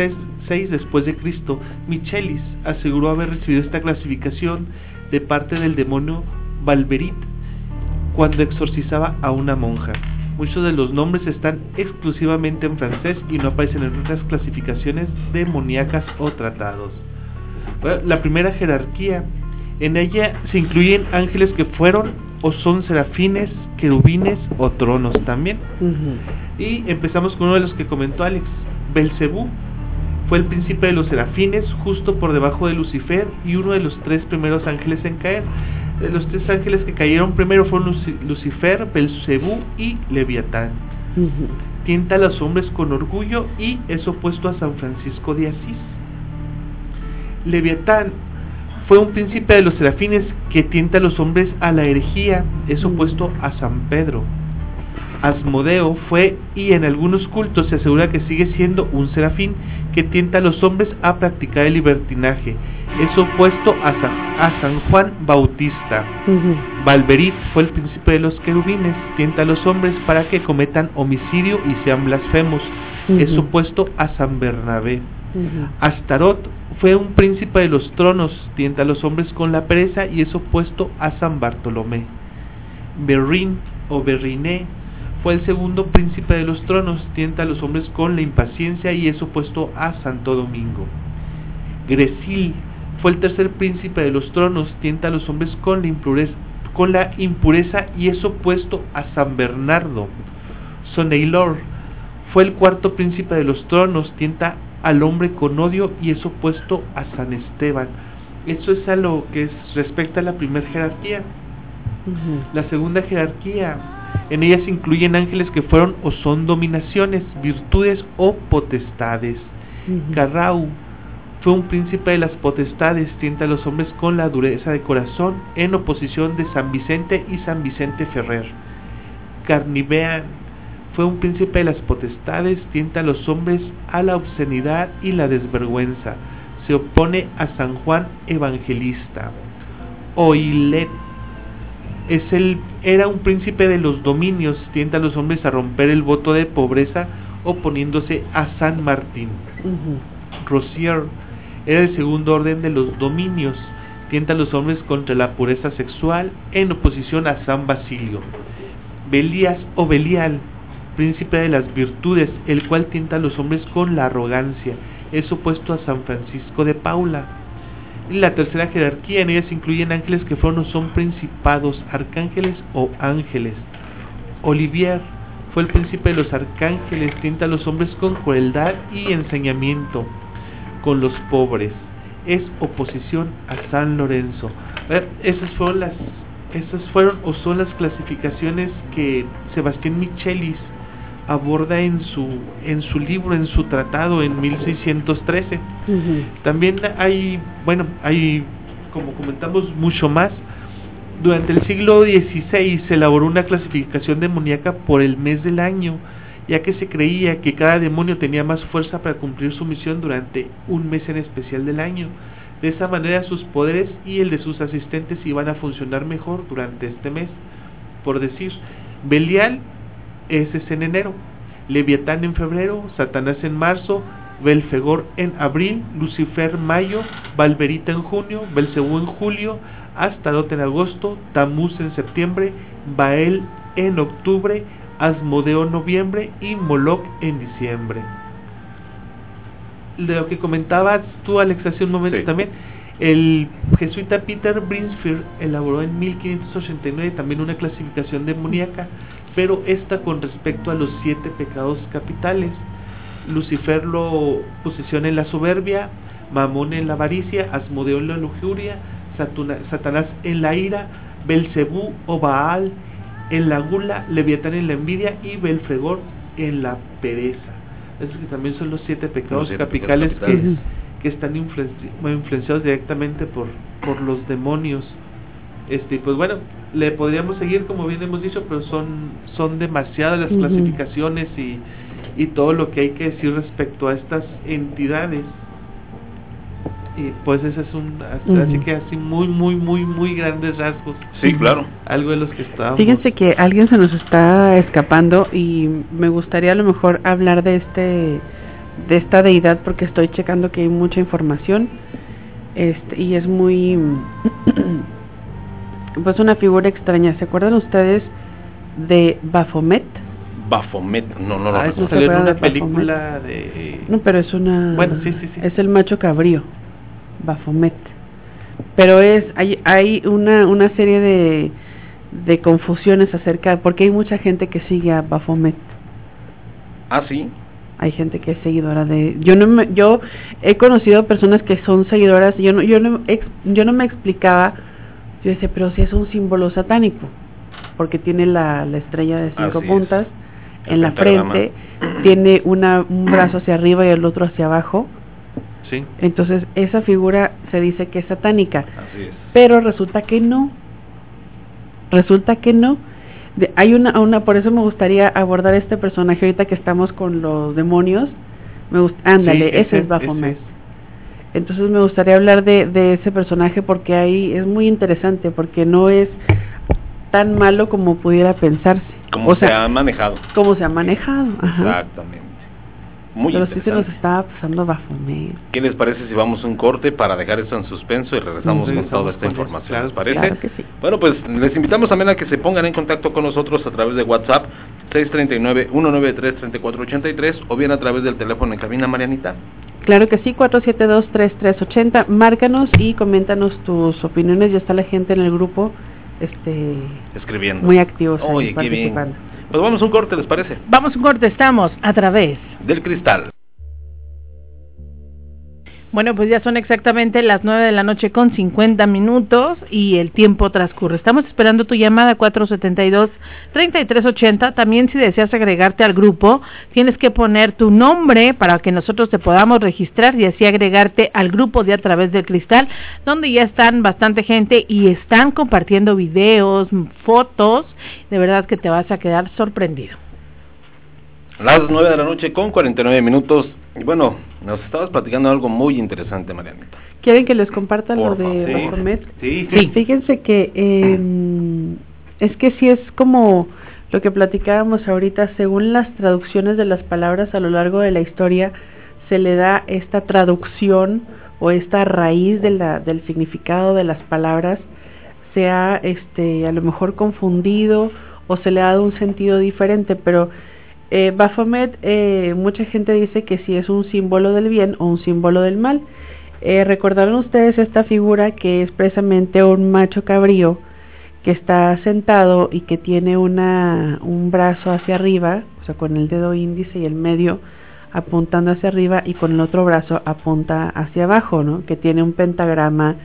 6 después de Cristo, Michelis aseguró haber recibido esta clasificación de parte del demonio Valverit cuando exorcizaba a una monja. Muchos de los nombres están exclusivamente en francés y no aparecen en otras clasificaciones demoníacas o tratados. la primera jerarquía, en ella se incluyen ángeles que fueron o son serafines, querubines o tronos también. Y empezamos con uno de los que comentó Alex, Belcebú. Fue el príncipe de los serafines, justo por debajo de Lucifer y uno de los tres primeros ángeles en caer. De los tres ángeles que cayeron primero fueron Lucifer, Belcebú y Leviatán. Tienta a los hombres con orgullo y es opuesto a San Francisco de Asís. Leviatán fue un príncipe de los serafines que tienta a los hombres a la herejía, es opuesto a San Pedro. Asmodeo fue y en algunos cultos se asegura que sigue siendo un serafín que tienta a los hombres a practicar el libertinaje. Es opuesto a San, a San Juan Bautista. Valverit fue el príncipe de los querubines, tienta a los hombres para que cometan homicidio y sean blasfemos. Es opuesto a San Bernabé. Astarot fue un príncipe de los tronos, tienta a los hombres con la pereza y es opuesto a San Bartolomé. Berrin o Berriné fue el segundo príncipe de los tronos, tienta a los hombres con la impaciencia y es opuesto a Santo Domingo. Gresil fue el tercer príncipe de los tronos, tienta a los hombres con la impureza, con la impureza y es opuesto a San Bernardo. Soneilor fue el cuarto príncipe de los tronos, tienta al hombre con odio y es opuesto a San Esteban. Eso es a lo que respecta a la primera jerarquía. La segunda jerarquía, en ella se incluyen ángeles que fueron o son dominaciones, virtudes o potestades. Carrau fue un príncipe de las potestades, tienta a los hombres con la dureza de corazón, en oposición de San Vicente y San Vicente Ferrer. Carnivean fue un príncipe de las potestades, tienta a los hombres a la obscenidad y la desvergüenza. Se opone a San Juan Evangelista. Oilet es el, era un príncipe de los dominios, tienta a los hombres a romper el voto de pobreza oponiéndose a San Martín. Rosier era el segundo orden de los dominios, tienta a los hombres contra la pureza sexual en oposición a San Basilio. Belías o Belial, príncipe de las virtudes, el cual tienta a los hombres con la arrogancia, es opuesto a San Francisco de Paula. La tercera jerarquía en ella se incluyen ángeles que fueron o son principados, arcángeles o ángeles. Olivier fue el príncipe de los arcángeles, tienta a los hombres con crueldad y enseñamiento, con los pobres. Es oposición a San Lorenzo. Esas fueron las esas fueron o son las clasificaciones que Sebastián Michelis aborda en su en su libro, en su tratado en 1613. También hay, bueno, hay como comentamos mucho más. Durante el siglo XVI se elaboró una clasificación demoníaca por el mes del año, ya que se creía que cada demonio tenía más fuerza para cumplir su misión durante un mes en especial del año. De esa manera sus poderes y el de sus asistentes iban a funcionar mejor durante este mes. Por decir, Belial ese es en enero, Leviatán en febrero, Satanás en marzo, Belfegor en abril, Lucifer mayo, Valverita en junio, Belcebú en julio, Astarot en agosto, Tamuz en septiembre, Bael en octubre, Asmodeo en noviembre y Moloch en diciembre. De lo que comentabas tú, Alex, hace un momento también, el jesuita Peter Brinsfield elaboró en 1589 también una clasificación demoníaca pero esta con respecto a los siete pecados capitales. Lucifer lo posiciona en la soberbia, Mamón en la avaricia, Asmodeo en la lujuria, Satanás en la ira, Belcebú o Baal en la gula, Leviatán en la envidia y Belfregor en la pereza. Esos que también son los siete pecados capitales, Que, que, están influenciados directamente por, por los demonios. Este, pues bueno, le podríamos seguir como bien hemos dicho, pero son, son demasiadas las clasificaciones y, y todo lo que hay que decir respecto a estas entidades. Y pues ese es un, así que así muy, muy, muy, muy grandes rasgos. Sí, claro. Algo de los que estábamos. Fíjense que alguien se nos está escapando y me gustaría a lo mejor hablar de este de esta deidad porque estoy checando que hay mucha información este y es muy pues una figura extraña. ¿Se acuerdan ustedes de Baphomet? Baphomet, no, no, no. Ah, eso salió en una película de... No, pero es una... Bueno, sí, sí, sí. Es el macho cabrío, Baphomet. Pero es, hay, hay una, una serie de, de confusiones acerca, porque hay mucha gente que sigue a Baphomet. Ah, sí. Hay gente que es seguidora de, yo no me, yo he conocido personas que son seguidoras, yo no, yo no, yo no me explicaba yo decía, pero si es un símbolo satánico, porque tiene la, la estrella de cinco puntas en la frente, tiene una, un brazo hacia arriba y el otro hacia abajo. Sí. Entonces, esa figura se dice que es satánica. Así es. Pero resulta que no. Resulta que no. hay una, una, por eso me gustaría abordar este personaje ahorita que estamos con los demonios. Me gusta, ándale, ese, es Baphomet. Entonces me gustaría hablar de, de ese personaje porque ahí es muy interesante, porque no es tan malo como pudiera pensarse. Como se ha manejado. Como se ha manejado. Exactamente. Muy Pero sí se nos estaba pasando Baphomet. ¿Qué les parece si vamos un corte para dejar esto en suspenso y regresamos, con toda esta información? ¿Les parece? Claro que sí. Bueno, pues les invitamos también a que se pongan en contacto con nosotros a través de WhatsApp 639-193-3483 o bien a través del teléfono en cabina Marianita. Claro que sí, 472-3380. Márcanos y coméntanos tus opiniones. Ya está la gente en el grupo este escribiendo. Muy activos. Oye, qué bien. Pues vamos a un corte, ¿les parece? Vamos a un corte, estamos a través del cristal. Bueno, pues ya son exactamente las 9 de la noche con 50 minutos y el tiempo transcurre. Estamos esperando tu llamada 472-3380. También si deseas agregarte al grupo, tienes que poner tu nombre para que nosotros te podamos registrar y así agregarte al grupo de A través del cristal, donde ya están bastante gente y están compartiendo videos, fotos. De verdad que te vas a quedar sorprendido. Las 9 de la noche con 49 minutos. Y bueno, nos estabas platicando algo muy interesante, Marianita. ¿Quieren que les comparta lo de sí. Baphomet? Sí, Sí. Fíjense que eh, es que sí es como lo que platicábamos ahorita, según las traducciones de las palabras a lo largo de la historia, se le da esta traducción o esta raíz de la, del significado de las palabras, se ha este, a lo mejor confundido o se le ha dado un sentido diferente, pero eh, Baphomet, eh, mucha gente dice que sí es un símbolo del bien o un símbolo del mal. Eh, Recordaron ustedes esta figura que es precisamente un macho cabrío que está sentado y que tiene una, un brazo hacia arriba, o sea, con el dedo índice y el medio apuntando hacia arriba y con el otro brazo apunta hacia abajo, ¿no? Que tiene un pentagrama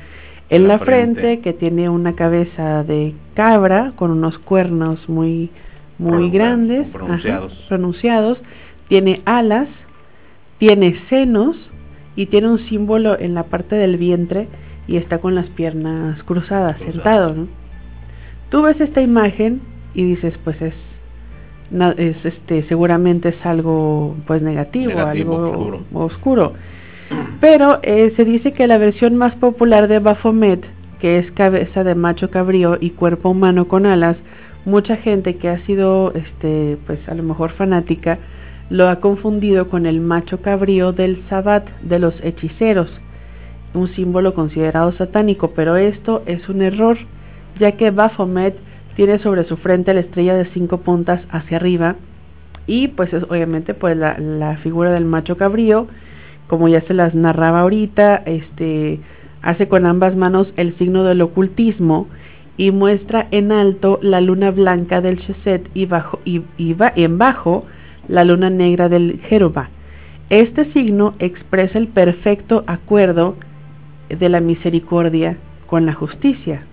en En la la frente, frente. que tiene una cabeza de cabra con unos cuernos muy muy grandes, pronunciados. ajá, pronunciados, tiene alas, tiene senos y tiene un símbolo en la parte del vientre y está con las piernas cruzadas, sentado, ¿no? Tú ves esta imagen y dices, pues es, es este, seguramente es algo pues negativo, Negativo, algo oscuro. oscuro. Pero eh, se dice que la versión más popular de Baphomet, que es cabeza de macho cabrío y cuerpo humano con alas, mucha gente que ha sido, este, pues a lo mejor fanática, lo ha confundido con el macho cabrío del Sabbat de los hechiceros, un símbolo considerado satánico, pero esto es un error, ya que Baphomet tiene sobre su frente la estrella de cinco puntas hacia arriba y pues es obviamente pues la, la figura del macho cabrío, como ya se las narraba ahorita, este hace con ambas manos el signo del ocultismo y muestra en alto la luna blanca del Chesed y bajo y, en bajo la luna negra del Jeruba. Este signo expresa el perfecto acuerdo de la misericordia con la justicia.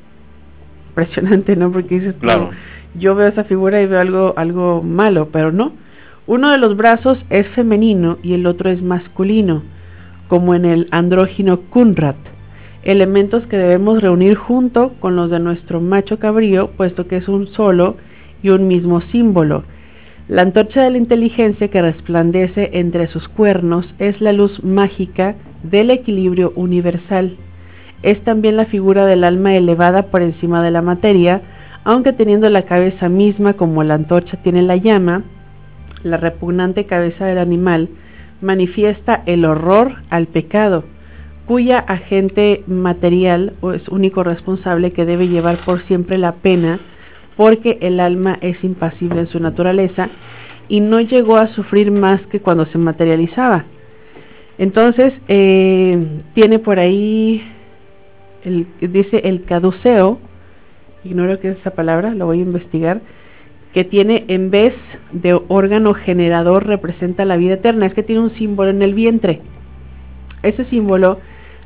Impresionante, ¿no? Porque dices, Claro. yo veo esa figura y veo algo, algo malo, pero no. Uno de los brazos es femenino y el otro es masculino, como en el andrógino Kunrat, elementos que debemos reunir junto con los de nuestro macho cabrío, puesto que es un solo y un mismo símbolo. La antorcha de la inteligencia que resplandece entre sus cuernos es la luz mágica del equilibrio universal. Es también la figura del alma elevada por encima de la materia, aunque teniendo la cabeza misma como la antorcha tiene la llama, la repugnante cabeza del animal manifiesta el horror al pecado, cuya agente material o es único responsable que debe llevar por siempre la pena, porque el alma es impasible en su naturaleza y no llegó a sufrir más que cuando se materializaba. Entonces, eh, tiene por ahí, el, dice el caduceo, ignoro qué es esa palabra, lo voy a investigar, que tiene en vez de órgano generador representa la vida eterna, es que tiene un símbolo en el vientre. Ese símbolo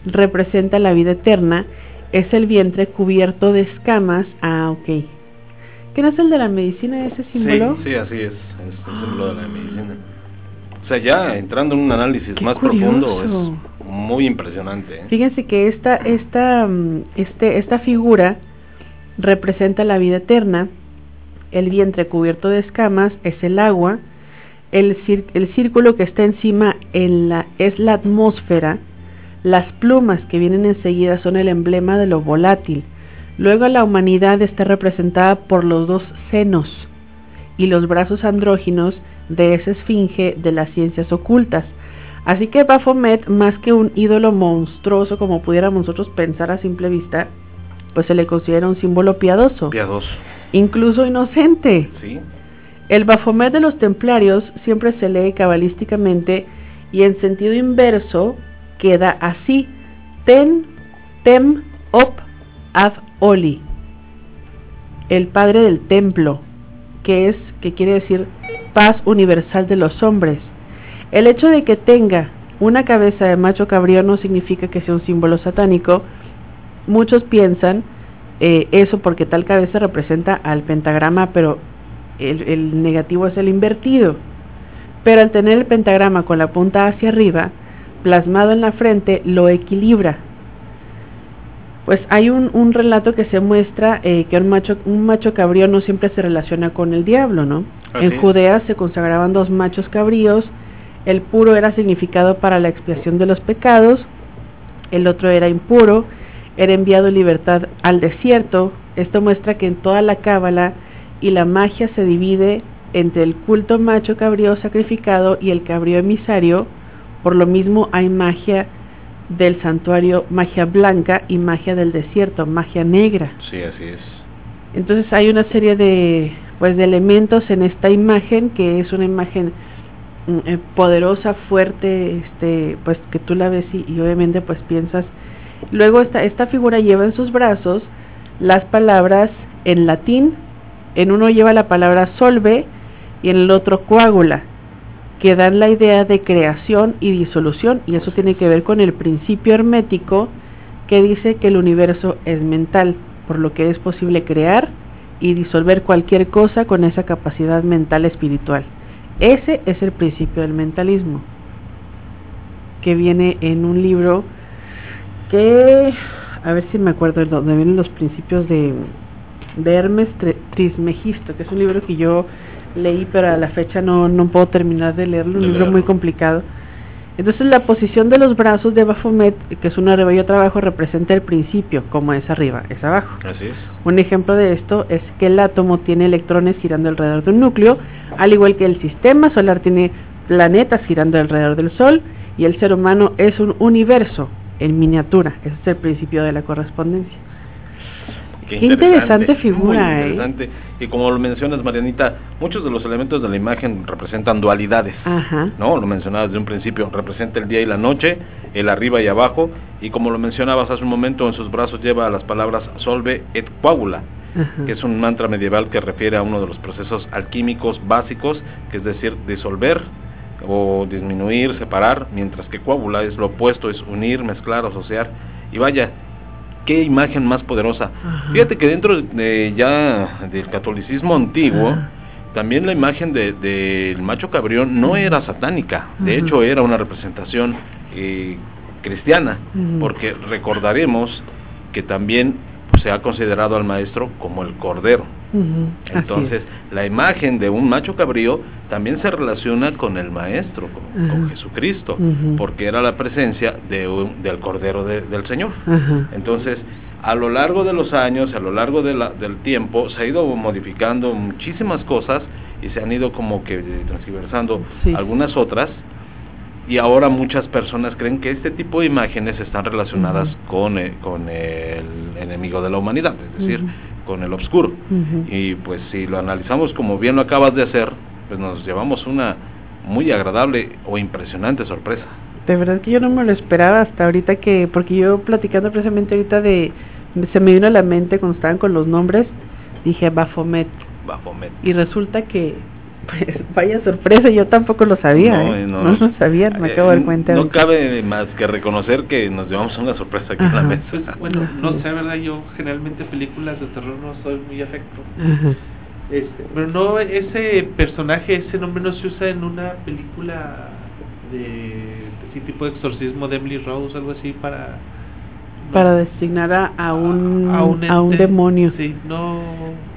representa la vida eterna, es el vientre cubierto de escamas. Ah, ok. ¿Qué no es el de la medicina ese símbolo? Sí, sí, así es. Es el símbolo de la medicina. O sea, ya entrando en un análisis Qué más curioso. profundo, es muy impresionante. ¿eh? Fíjense que esta, esta, mm, este, esta figura representa la vida eterna, el vientre cubierto de escamas es el agua, el, cir- el círculo que está encima en la, es la atmósfera, las plumas que vienen enseguida son el emblema de lo volátil, luego la humanidad está representada por los dos senos y los brazos andróginos de esa esfinge de las ciencias ocultas. Así que Baphomet, más que un ídolo monstruoso como pudiéramos nosotros pensar a simple vista, pues se le considera un símbolo piadoso, Piadoso. incluso inocente. Sí. El Baphomet de los templarios siempre se lee cabalísticamente y en sentido inverso queda así: Ten, Tem, Op, Ad, Oli. El padre del templo, que es, que quiere decir paz universal de los hombres. El hecho de que tenga una cabeza de macho cabrío no significa que sea un símbolo satánico. Muchos piensan eh, eso porque tal cabeza representa al pentagrama, pero el, el negativo es el invertido. Pero al tener el pentagrama con la punta hacia arriba, plasmado en la frente, lo equilibra. pues hay un, un relato que se muestra eh, que un macho, un macho cabrío no siempre se relaciona con el diablo, ¿no? En. Judea se consagraban dos machos cabríos, el puro era significado para la expiación de los pecados, el otro era impuro, era enviado en libertad al desierto. Esto muestra que en toda la cábala y la magia se divide entre el culto macho cabrío sacrificado y el cabrío emisario. Por lo mismo hay magia del santuario, magia blanca y magia del desierto, magia negra. Sí, así es. Entonces hay una serie de pues de elementos en esta imagen que es una imagen mm, eh, poderosa, fuerte, este, pues que tú la ves y, y obviamente pues piensas. Luego esta esta figura lleva en sus brazos las palabras en latín. En uno lleva la palabra solve y en el otro coágula, que dan la idea de creación y disolución y eso tiene que ver con el principio hermético que dice que el universo es mental, por lo que es posible crear y disolver cualquier cosa con esa capacidad mental espiritual. Ese es el principio del mentalismo, que viene en un libro que, a ver si me acuerdo de dónde vienen los principios de, de Hermes Tri- Trismegisto, que es un libro que yo leí, pero a la fecha no, no puedo terminar de leerlo, un De libro leerlo. muy complicado. Entonces la posición de los brazos de Baphomet, que es un arriba y otro abajo, representa el principio, como es arriba, es abajo. Así es. Un ejemplo de esto es que el átomo tiene electrones girando alrededor de un núcleo, al igual que el sistema solar tiene planetas girando alrededor del Sol, y el ser humano es un universo en miniatura. Ese es el principio de la correspondencia. Qué interesante figura, muy ¿eh? interesante. Y como lo mencionas, Marianita, muchos de los elementos de la imagen representan dualidades. Ajá. ¿no? Lo mencionabas desde un principio, representa el día y la noche, el arriba y abajo, y como lo mencionabas hace un momento, en sus brazos lleva las palabras solve et coagula, Ajá. que es un mantra medieval que refiere a uno de los procesos alquímicos básicos, que es decir, disolver o disminuir, separar, mientras que coágula es lo opuesto, es unir, mezclar, asociar, y vaya, qué imagen más poderosa. Ajá. Fíjate que dentro de ya del catolicismo antiguo, Ajá. también la imagen de- del macho cabrión no era satánica, de hecho era una representación eh, cristiana, porque recordaremos que también se ha considerado al maestro como el cordero. Entonces, la imagen de un macho cabrío también se relaciona con el maestro, con. Jesucristo, porque era la presencia de un- del cordero de- del Señor. Entonces, a lo largo de los años, a lo largo de la- del tiempo, se ha ido modificando muchísimas cosas y se han ido como que transgiversando Sí. algunas otras. Y ahora muchas personas creen que este tipo de imágenes están relacionadas con, eh, con el enemigo de la humanidad, es decir, con el obscuro. Ujú. Y pues si lo analizamos como bien lo acabas de hacer, pues nos llevamos una muy agradable o impresionante sorpresa. De verdad que yo no me lo esperaba hasta ahorita que, porque yo platicando precisamente ahorita de, se me vino a la mente cuando estaban con los nombres, dije Baphomet, Baphomet. y resulta que, pues vaya sorpresa, yo tampoco lo sabía, No, ¿eh? no, no. lo sabía, me Eh, acabo de dar cuenta. No ahorita. cabe más que reconocer que nos llevamos una sorpresa aquí en la mesa. Pues bueno, no sé, ¿verdad? Yo generalmente películas de terror no soy muy afecto. Ajá. Este, pero no, ese personaje, ese nombre no se usa en una película de así tipo de exorcismo de Emily Rose, algo así para Para designar a, a un, a un, a demonio. Sí, no.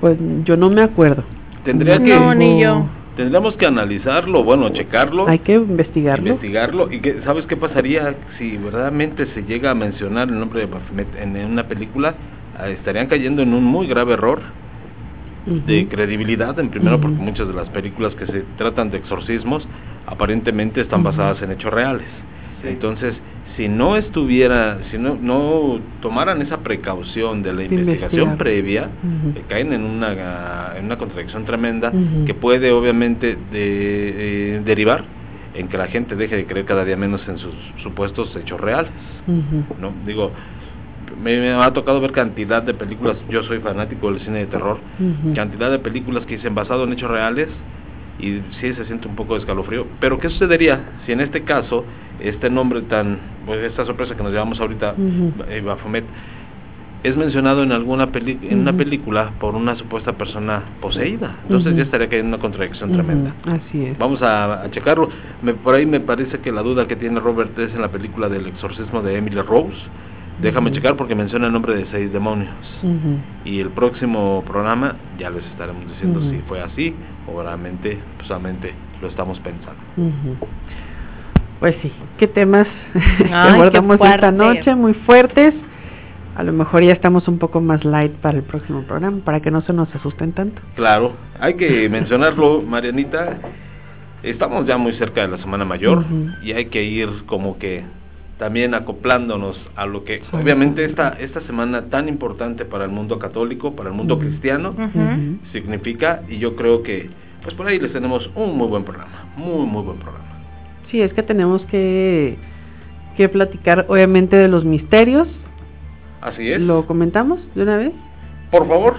Pues yo no me acuerdo. Tendría que No, ni yo. Tendríamos que analizarlo, bueno, checarlo, Hay que investigarlo. investigarlo y que sabes qué pasaría si verdaderamente se llega a mencionar el nombre de Baphomet en, una película, Ah, estarían cayendo en un muy grave error de credibilidad en primero porque muchas de las películas que se tratan de exorcismos aparentemente están basadas en hechos reales. Sí. Entonces, si no estuviera, si no, no tomaran esa precaución de la De investigación investigar. previa, eh, caen en una, en una contradicción tremenda que puede obviamente de- eh, derivar en que la gente deje de creer cada día menos en sus supuestos hechos reales. ¿no? Digo, me, me ha tocado ver cantidad de películas, yo soy fanático del cine de terror, cantidad de películas que dicen basado en hechos reales y sí se siente un poco de escalofrío. Pero ¿qué sucedería si en este caso este nombre tan, pues esta sorpresa que nos llevamos ahorita, Ujú. eh, Baphomet, es mencionado en alguna peli en una película por una supuesta persona poseída? Entonces ya estaría en una contradicción tremenda. Así es. Vamos a, a checarlo. Me- por ahí me parece que la duda que tiene Robert es en la película del exorcismo de Emily Rose, Déjame checar porque menciona el nombre de seis demonios. Y el próximo programa ya les estaremos diciendo si fue así o realmente pues, solamente lo estamos pensando. Pues sí, qué temas que Ay, abordamos qué esta noche, muy fuertes. A lo mejor ya estamos un poco más light para el próximo programa, para que no se nos asusten tanto. Claro, hay que mencionarlo, Marianita. Estamos ya muy cerca de la Semana Mayor y hay que ir como que también acoplándonos a lo que obviamente esta esta semana tan importante para el mundo católico, para el mundo cristiano significa y yo creo que pues por ahí les tenemos un muy buen programa, muy muy buen programa. Sí, es que tenemos que, que platicar obviamente de los misterios. Así es. ¿Lo comentamos de una vez? Por favor.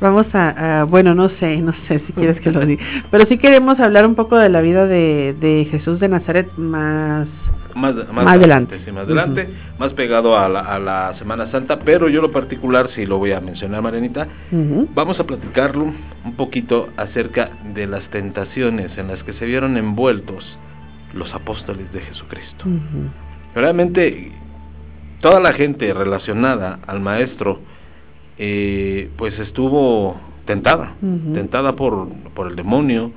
Vamos a, a- bueno, no sé, no sé si quieres que lo diga, pero sí queremos hablar un poco de la vida de, de Jesús de Nazaret más... Más, Más adelante. sí, más adelante, más pegado a la, a la Semana Santa, pero yo lo particular sí lo voy a mencionar, Marianita, Ujú. Vamos a platicarlo un poquito acerca de las tentaciones en las que se vieron envueltos los apóstoles de Jesucristo. Realmente toda la gente relacionada al maestro eh, pues estuvo tentada, tentada por, por el demonio,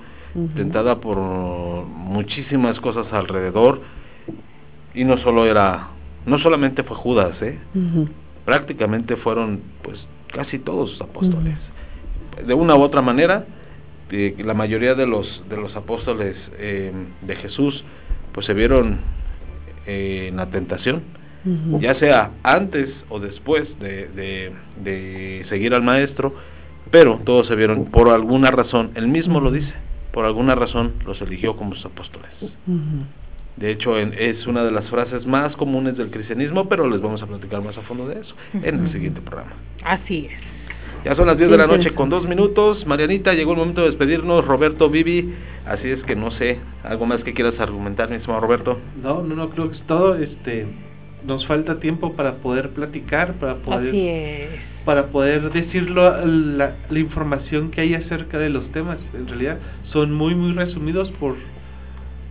tentada por muchísimas cosas alrededor. Y no solo era, no solamente fue Judas, ¿eh? Prácticamente fueron pues casi todos los apóstoles. De una u otra manera eh, la mayoría de los de los apóstoles eh, de Jesús pues se vieron eh, en la tentación ya sea antes o después de, de, de seguir al maestro pero todos se vieron por alguna razón él mismo lo dice por alguna razón los eligió como sus apóstoles. De hecho, en- es una de las frases más comunes del cristianismo, pero les vamos a platicar más a fondo de eso en el siguiente programa. Así es. Ya son las 10 de la noche con dos minutos. Marianita, llegó el momento de despedirnos. Roberto, Vivi, así es que no sé, algo más que quieras argumentar, mi estimado Roberto. No, no, no, creo que es todo. Este, nos falta tiempo para poder platicar, para poder, Así es. para poder decirlo la, la información que hay acerca de los temas. En realidad son muy, muy resumidos por,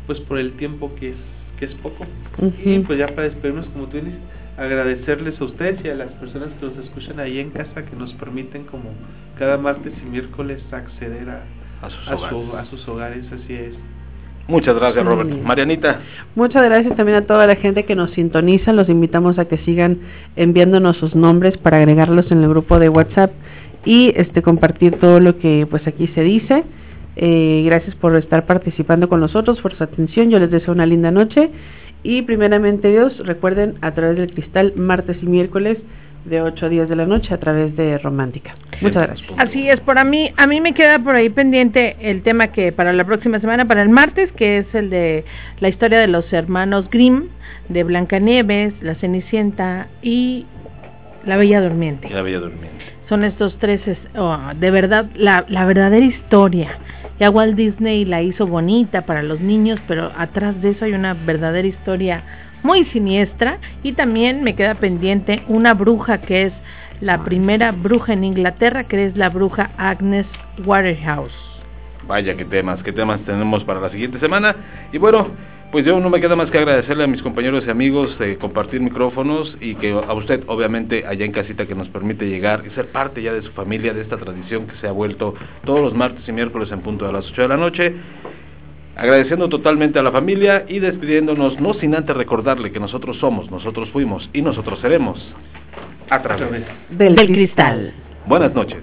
pues por el tiempo que es, que es poco. Ujú. Y pues ya para despedirnos, como tú dices, agradecerles a ustedes y a las personas que nos escuchan ahí en casa que nos permiten como cada martes y miércoles acceder a, A sus a, su- hogares. a sus hogares, así es. Muchas gracias, Sí. Roberto. Marianita, Muchas gracias también a toda la gente que nos sintoniza. Los invitamos a que sigan enviándonos sus nombres para agregarlos en el grupo de WhatsApp y este compartir todo lo que pues aquí se dice. Eh, gracias por estar participando con nosotros, por su atención. Yo les deseo una linda noche y primeramente Dios, recuerden a través del cristal martes y miércoles de 8 a 10 de la noche a través de Romántica. Muchas gracias. Así es, por a mí, a mí me queda por ahí pendiente el tema que para la próxima semana, para el martes, que es el de la historia de los hermanos Grimm, de Blancanieves, la Cenicienta y la Bella Durmiente. y la Bella Durmiente. Son estos tres, es- oh, de verdad, la, la verdadera historia. Ya Walt Disney la hizo bonita para los niños, pero atrás de eso hay una verdadera historia muy siniestra. Y también me queda pendiente una bruja que es la primera bruja en Inglaterra, que es la bruja Agnes Waterhouse. Vaya, qué temas, qué temas tenemos para la siguiente semana. Y bueno, pues yo no me queda más que agradecerle a mis compañeros y amigos de compartir micrófonos y que a usted, obviamente, allá en casita que nos permite llegar y ser parte ya de su familia, de esta tradición que se ha vuelto todos los martes y miércoles en punto de las 8 de la noche. Agradeciendo totalmente a la familia y despidiéndonos, no sin antes recordarle que nosotros somos, nosotros fuimos y nosotros seremos. A través. Del, Del cristal. Buenas noches.